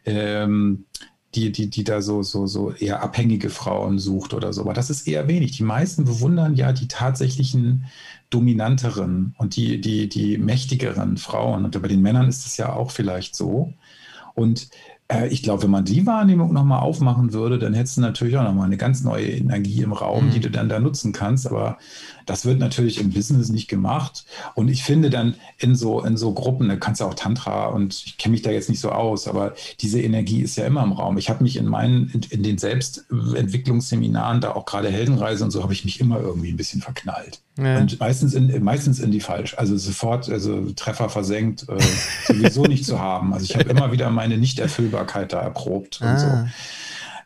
ähm, die, die, die da so, so, so eher abhängige Frauen sucht oder so, aber das ist eher wenig. Die meisten bewundern ja die tatsächlichen dominanteren und die, die, die mächtigeren Frauen. Und bei den Männern ist es ja auch vielleicht so. Und ich glaube, wenn man die Wahrnehmung nochmal aufmachen würde, dann hättest du natürlich auch nochmal eine ganz neue Energie im Raum, mhm. die du dann da nutzen kannst. Aber das wird natürlich im Business nicht gemacht. Und ich finde dann in so, in so Gruppen, da kannst du auch Tantra und ich kenne mich da jetzt nicht so aus, aber diese Energie ist ja immer im Raum. Ich habe mich in meinen, in, in den Selbstentwicklungsseminaren, da auch gerade Heldenreise und so, habe ich mich immer irgendwie ein bisschen verknallt. Ja. Und meistens in, meistens in die falsch. Also sofort, also Treffer versenkt, äh, sowieso nicht zu haben. Also ich habe immer wieder meine Nichterfüllbarkeit da erprobt ah. und so.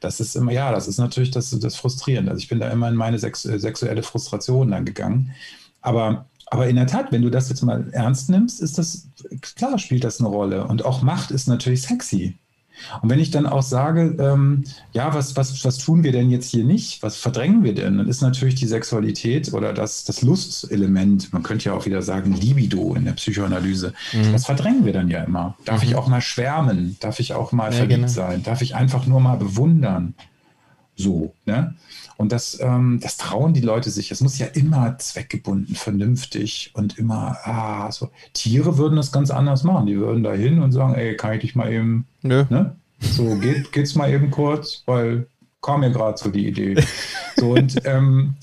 Das ist immer, ja, das ist natürlich das, das frustrierend. Also ich bin da immer in meine sex sexuelle Frustration dann gegangen. Aber, aber in der Tat, wenn du das jetzt mal ernst nimmst, ist das, klar spielt das eine Rolle. Und auch Macht ist natürlich sexy. Und wenn ich dann auch sage, ähm, ja, was, was, was tun wir denn jetzt hier nicht? Was verdrängen wir denn? Dann ist natürlich die Sexualität oder das, das Lustelement, man könnte ja auch wieder sagen Libido in der Psychoanalyse, mhm. das verdrängen wir dann ja immer. Darf mhm. ich auch mal schwärmen? Darf ich auch mal ja, verliebt genau. sein? Darf ich einfach nur mal bewundern? So, ne? Und das, ähm, das trauen die Leute sich. Es muss ja immer zweckgebunden, vernünftig und immer, ah, so. Tiere würden das ganz anders machen. Die würden da hin und sagen, ey, kann ich dich mal eben, Nö. ne? So, geht, geht's mal eben kurz, weil kam mir gerade so die Idee. So, und ähm,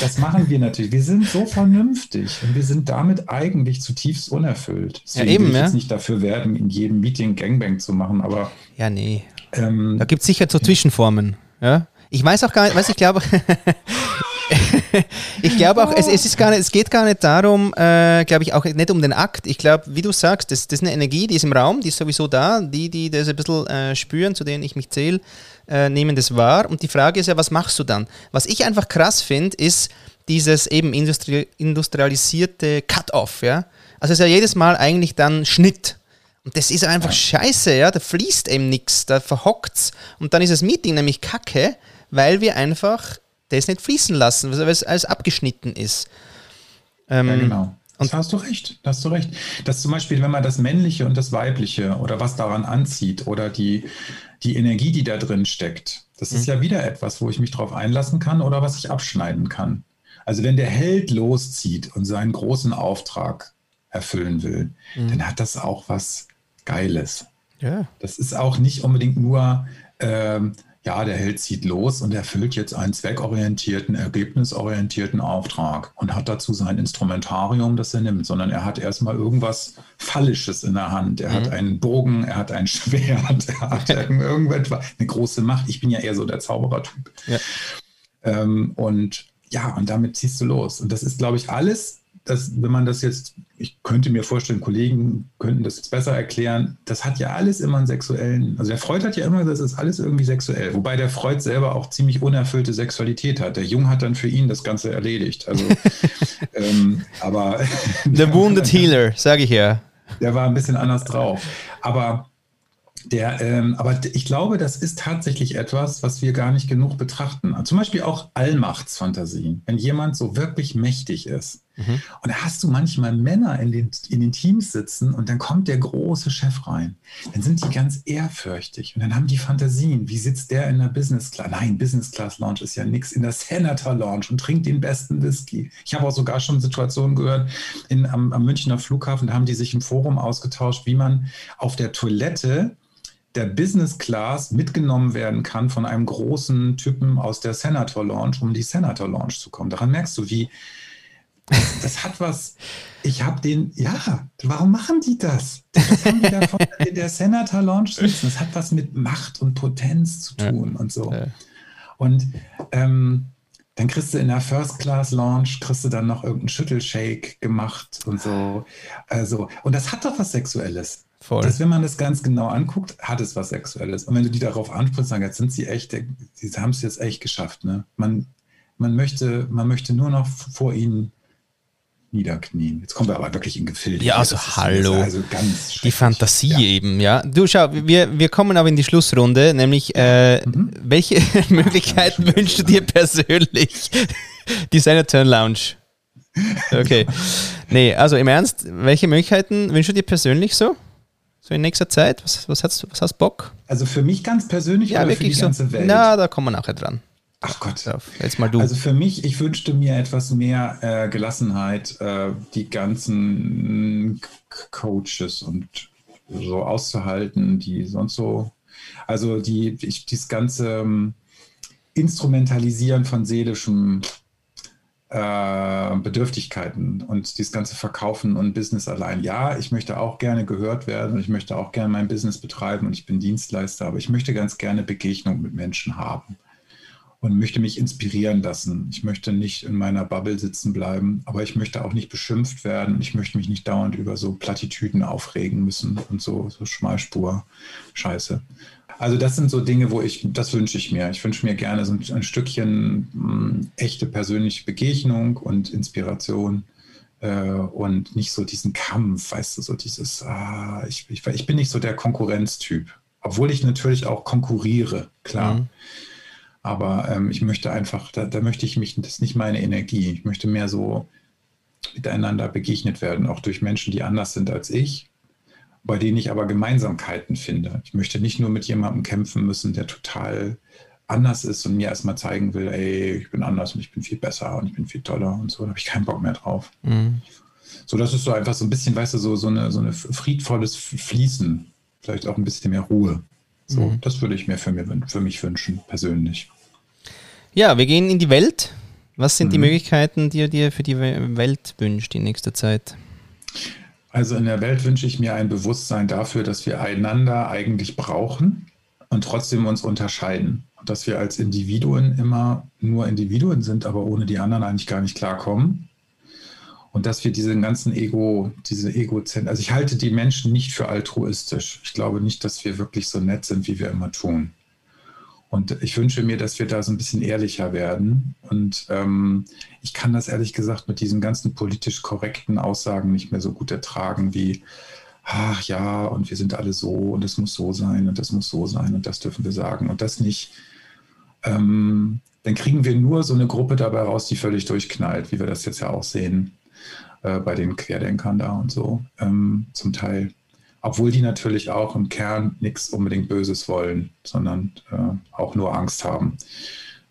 das machen wir natürlich. Wir sind so vernünftig und wir sind damit eigentlich zutiefst unerfüllt. Deswegen ja, eben, will ich ja. jetzt nicht dafür werden, in jedem Meeting Gangbang zu machen, aber. Ja, nee. Ähm, da gibt es sicher so Zwischenformen. Ja? Ich weiß auch gar nicht, was ich glaube. ich glaube auch, es, es, ist gar nicht, es geht gar nicht darum, äh, glaube ich, auch nicht um den Akt. Ich glaube, wie du sagst, das, das ist eine Energie, die ist im Raum, die ist sowieso da. Die, die das ein bisschen äh, spüren, zu denen ich mich zähle, äh, nehmen das wahr. Und die Frage ist ja, was machst du dann? Was ich einfach krass finde, ist dieses eben industri industrialisierte Cut-off. Ja? Also es ist ja jedes Mal eigentlich dann Schnitt. Und das ist einfach ja. scheiße, ja. Da fließt eben nichts, da verhockt's. Und dann ist das Meeting nämlich kacke, weil wir einfach das nicht fließen lassen, weil es alles abgeschnitten ist. Ähm, ja, genau. Und hast du recht, hast du recht. Dass zum Beispiel, wenn man das Männliche und das Weibliche oder was daran anzieht oder die, die Energie, die da drin steckt, das ist mhm. ja wieder etwas, wo ich mich drauf einlassen kann oder was ich abschneiden kann. Also wenn der Held loszieht und seinen großen Auftrag erfüllen will, mhm. dann hat das auch was Geiles. Ja. Das ist auch nicht unbedingt nur ähm, ja, der Held zieht los und erfüllt jetzt einen zweckorientierten, ergebnisorientierten Auftrag und hat dazu sein Instrumentarium, das er nimmt, sondern er hat erstmal irgendwas Fallisches in der Hand. Er mhm. hat einen Bogen, er hat ein Schwert, er hat irgendetwas, eine große Macht. Ich bin ja eher so der Zauberertyp. Ja. Ähm, und ja, und damit ziehst du los. Und das ist, glaube ich, alles das, wenn man das jetzt, ich könnte mir vorstellen, Kollegen könnten das jetzt besser erklären, das hat ja alles immer einen sexuellen, also der Freud hat ja immer, das ist alles irgendwie sexuell, wobei der Freud selber auch ziemlich unerfüllte Sexualität hat. Der Jung hat dann für ihn das Ganze erledigt. Also, ähm, aber. The Wounded Healer, sage ich ja. Der war ein bisschen anders drauf. Aber der, ähm, aber ich glaube, das ist tatsächlich etwas, was wir gar nicht genug betrachten. Zum Beispiel auch Allmachtsfantasien. Wenn jemand so wirklich mächtig ist. Mhm. Und da hast du manchmal Männer in den, in den Teams sitzen und dann kommt der große Chef rein. Dann sind die ganz ehrfürchtig und dann haben die Fantasien. Wie sitzt der in der Business Class? Nein, Business Class Lounge ist ja nichts. In der Senator Lounge und trinkt den besten Whisky. Ich habe auch sogar schon Situationen gehört in, am, am Münchner Flughafen. Da haben die sich im Forum ausgetauscht, wie man auf der Toilette der Business Class mitgenommen werden kann von einem großen Typen aus der Senator Lounge, um in die Senator Lounge zu kommen. Daran merkst du, wie das, hat was. Ich habe den, ja, warum machen die das? Das haben die da in der Senator Lounge sitzen. Das hat was mit Macht und Potenz zu tun ja. und so. Ja. Und ähm, dann kriegst du in der First Class Lounge, kriegst du dann noch irgendeinen Schüttelshake gemacht und so. Also, und das hat doch was Sexuelles. Voll. Das, wenn man das ganz genau anguckt, hat es was Sexuelles. Und wenn du die darauf ansprichst, dann sind sie echt, sie haben es jetzt echt geschafft. Ne? Man, man, möchte, man möchte nur noch vor ihnen niederknien. Jetzt kommen wir aber wirklich in Gefilde. Ja, also hallo. Also die Fantasie ja. eben, ja. Du schau, wir, wir kommen aber in die Schlussrunde, nämlich äh, mhm. welche Möglichkeiten ja, wünschst du dir persönlich? Designer Turn Lounge. Okay. nee, also im Ernst, welche Möglichkeiten wünschst du dir persönlich so? So in nächster Zeit? Was, was, hast, was hast Bock? Also für mich ganz persönlich ja, oder wirklich für die ganze so. Welt? Na, da kommen wir nachher dran. Ach Gott. Jetzt mal du. Also für mich, ich wünschte mir etwas mehr äh, Gelassenheit, äh, die ganzen Coaches und so auszuhalten, die sonst so, also die, ich, dieses ganze um, Instrumentalisieren von seelischem äh, Bedürftigkeiten und dieses ganze Verkaufen und Business allein. Ja, ich möchte auch gerne gehört werden und ich möchte auch gerne mein Business betreiben und ich bin Dienstleister, aber ich möchte ganz gerne Begegnung mit Menschen haben und möchte mich inspirieren lassen. Ich möchte nicht in meiner Bubble sitzen bleiben, aber ich möchte auch nicht beschimpft werden. Ich möchte mich nicht dauernd über so Plattitüden aufregen müssen und so, so Schmalspur-Scheiße. Also das sind so Dinge, wo ich, das wünsche ich mir. Ich wünsche mir gerne so ein, ein Stückchen mh, hm, echte persönliche Begegnung und Inspiration äh, und nicht so diesen Kampf, weißt du, so dieses, ah, ich, ich, ich bin nicht so der Konkurrenztyp. Obwohl ich natürlich auch konkurriere, klar. Mhm. Aber ähm, ich möchte einfach, da, da möchte ich mich, das ist nicht meine Energie. Ich möchte mehr so miteinander begegnet werden, auch durch Menschen, die anders sind als ich bei denen ich aber Gemeinsamkeiten finde. Ich möchte nicht nur mit jemandem kämpfen müssen, der total anders ist und mir erstmal zeigen will, ey, ich bin anders und ich bin viel besser und ich bin viel toller und so, da habe ich keinen Bock mehr drauf. Mhm. So, das ist so einfach so ein bisschen, weißt du, so, so, eine, so ein friedvolles Fließen, vielleicht auch ein bisschen mehr Ruhe. So, mhm. das würde ich mir für, mir für mich wünschen, persönlich. Ja, wir gehen in die Welt. Was sind mhm. die Möglichkeiten, die ihr dir für die Welt wünscht in nächster Zeit? Also in der Welt wünsche ich mir ein Bewusstsein dafür, dass wir einander eigentlich brauchen und trotzdem uns unterscheiden. Und dass wir als Individuen immer nur Individuen sind, aber ohne die anderen eigentlich gar nicht klarkommen. Und dass wir diesen ganzen Ego, diese Egozentren, also ich halte die Menschen nicht für altruistisch. Ich glaube nicht, dass wir wirklich so nett sind, wie wir immer tun. Und ich wünsche mir, dass wir da so ein bisschen ehrlicher werden. Und ähm, ich kann das ehrlich gesagt mit diesen ganzen politisch korrekten Aussagen nicht mehr so gut ertragen wie, ach ja, und wir sind alle so und es muss so sein und das muss so sein und das dürfen wir sagen und das nicht. Ähm, dann kriegen wir nur so eine Gruppe dabei raus, die völlig durchknallt, wie wir das jetzt ja auch sehen äh, bei den Querdenkern da und so ähm, zum Teil obwohl die natürlich auch im Kern nichts unbedingt Böses wollen, sondern äh, auch nur Angst haben,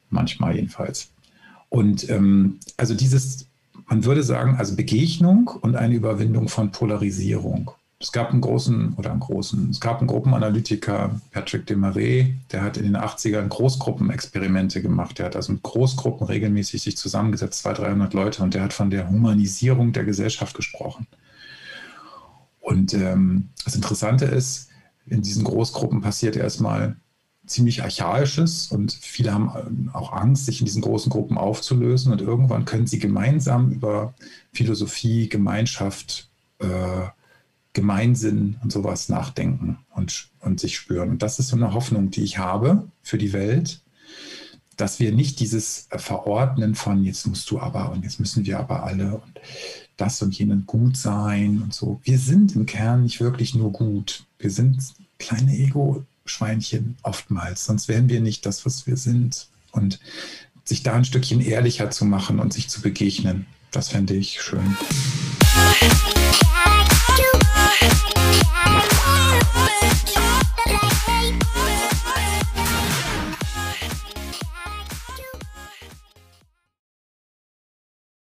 manchmal jedenfalls. Und ähm, also dieses, man würde sagen, also Begegnung und eine Überwindung von Polarisierung. Es gab einen großen oder einen großen, es gab einen Gruppenanalytiker, Patrick Desmarais, der hat in den 80ern Großgruppenexperimente gemacht. Der hat also mit Großgruppen regelmäßig sich zusammengesetzt, 200, 300 Leute, und der hat von der Humanisierung der Gesellschaft gesprochen. Und ähm, das Interessante ist, in diesen Großgruppen passiert erstmal ziemlich Archaisches und viele haben ähm, auch Angst, sich in diesen großen Gruppen aufzulösen und irgendwann können sie gemeinsam über Philosophie, Gemeinschaft, äh, Gemeinsinn und sowas nachdenken und, und sich spüren. Und das ist so eine Hoffnung, die ich habe für die Welt, dass wir nicht dieses Verordnen von jetzt musst du aber und jetzt müssen wir aber alle und das und jenen gut sein und so. Wir sind im Kern nicht wirklich nur gut. Wir sind kleine Ego-Schweinchen oftmals, sonst wären wir nicht das, was wir sind. Und sich da ein Stückchen ehrlicher zu machen und sich zu begegnen, das fände ich schön. baby.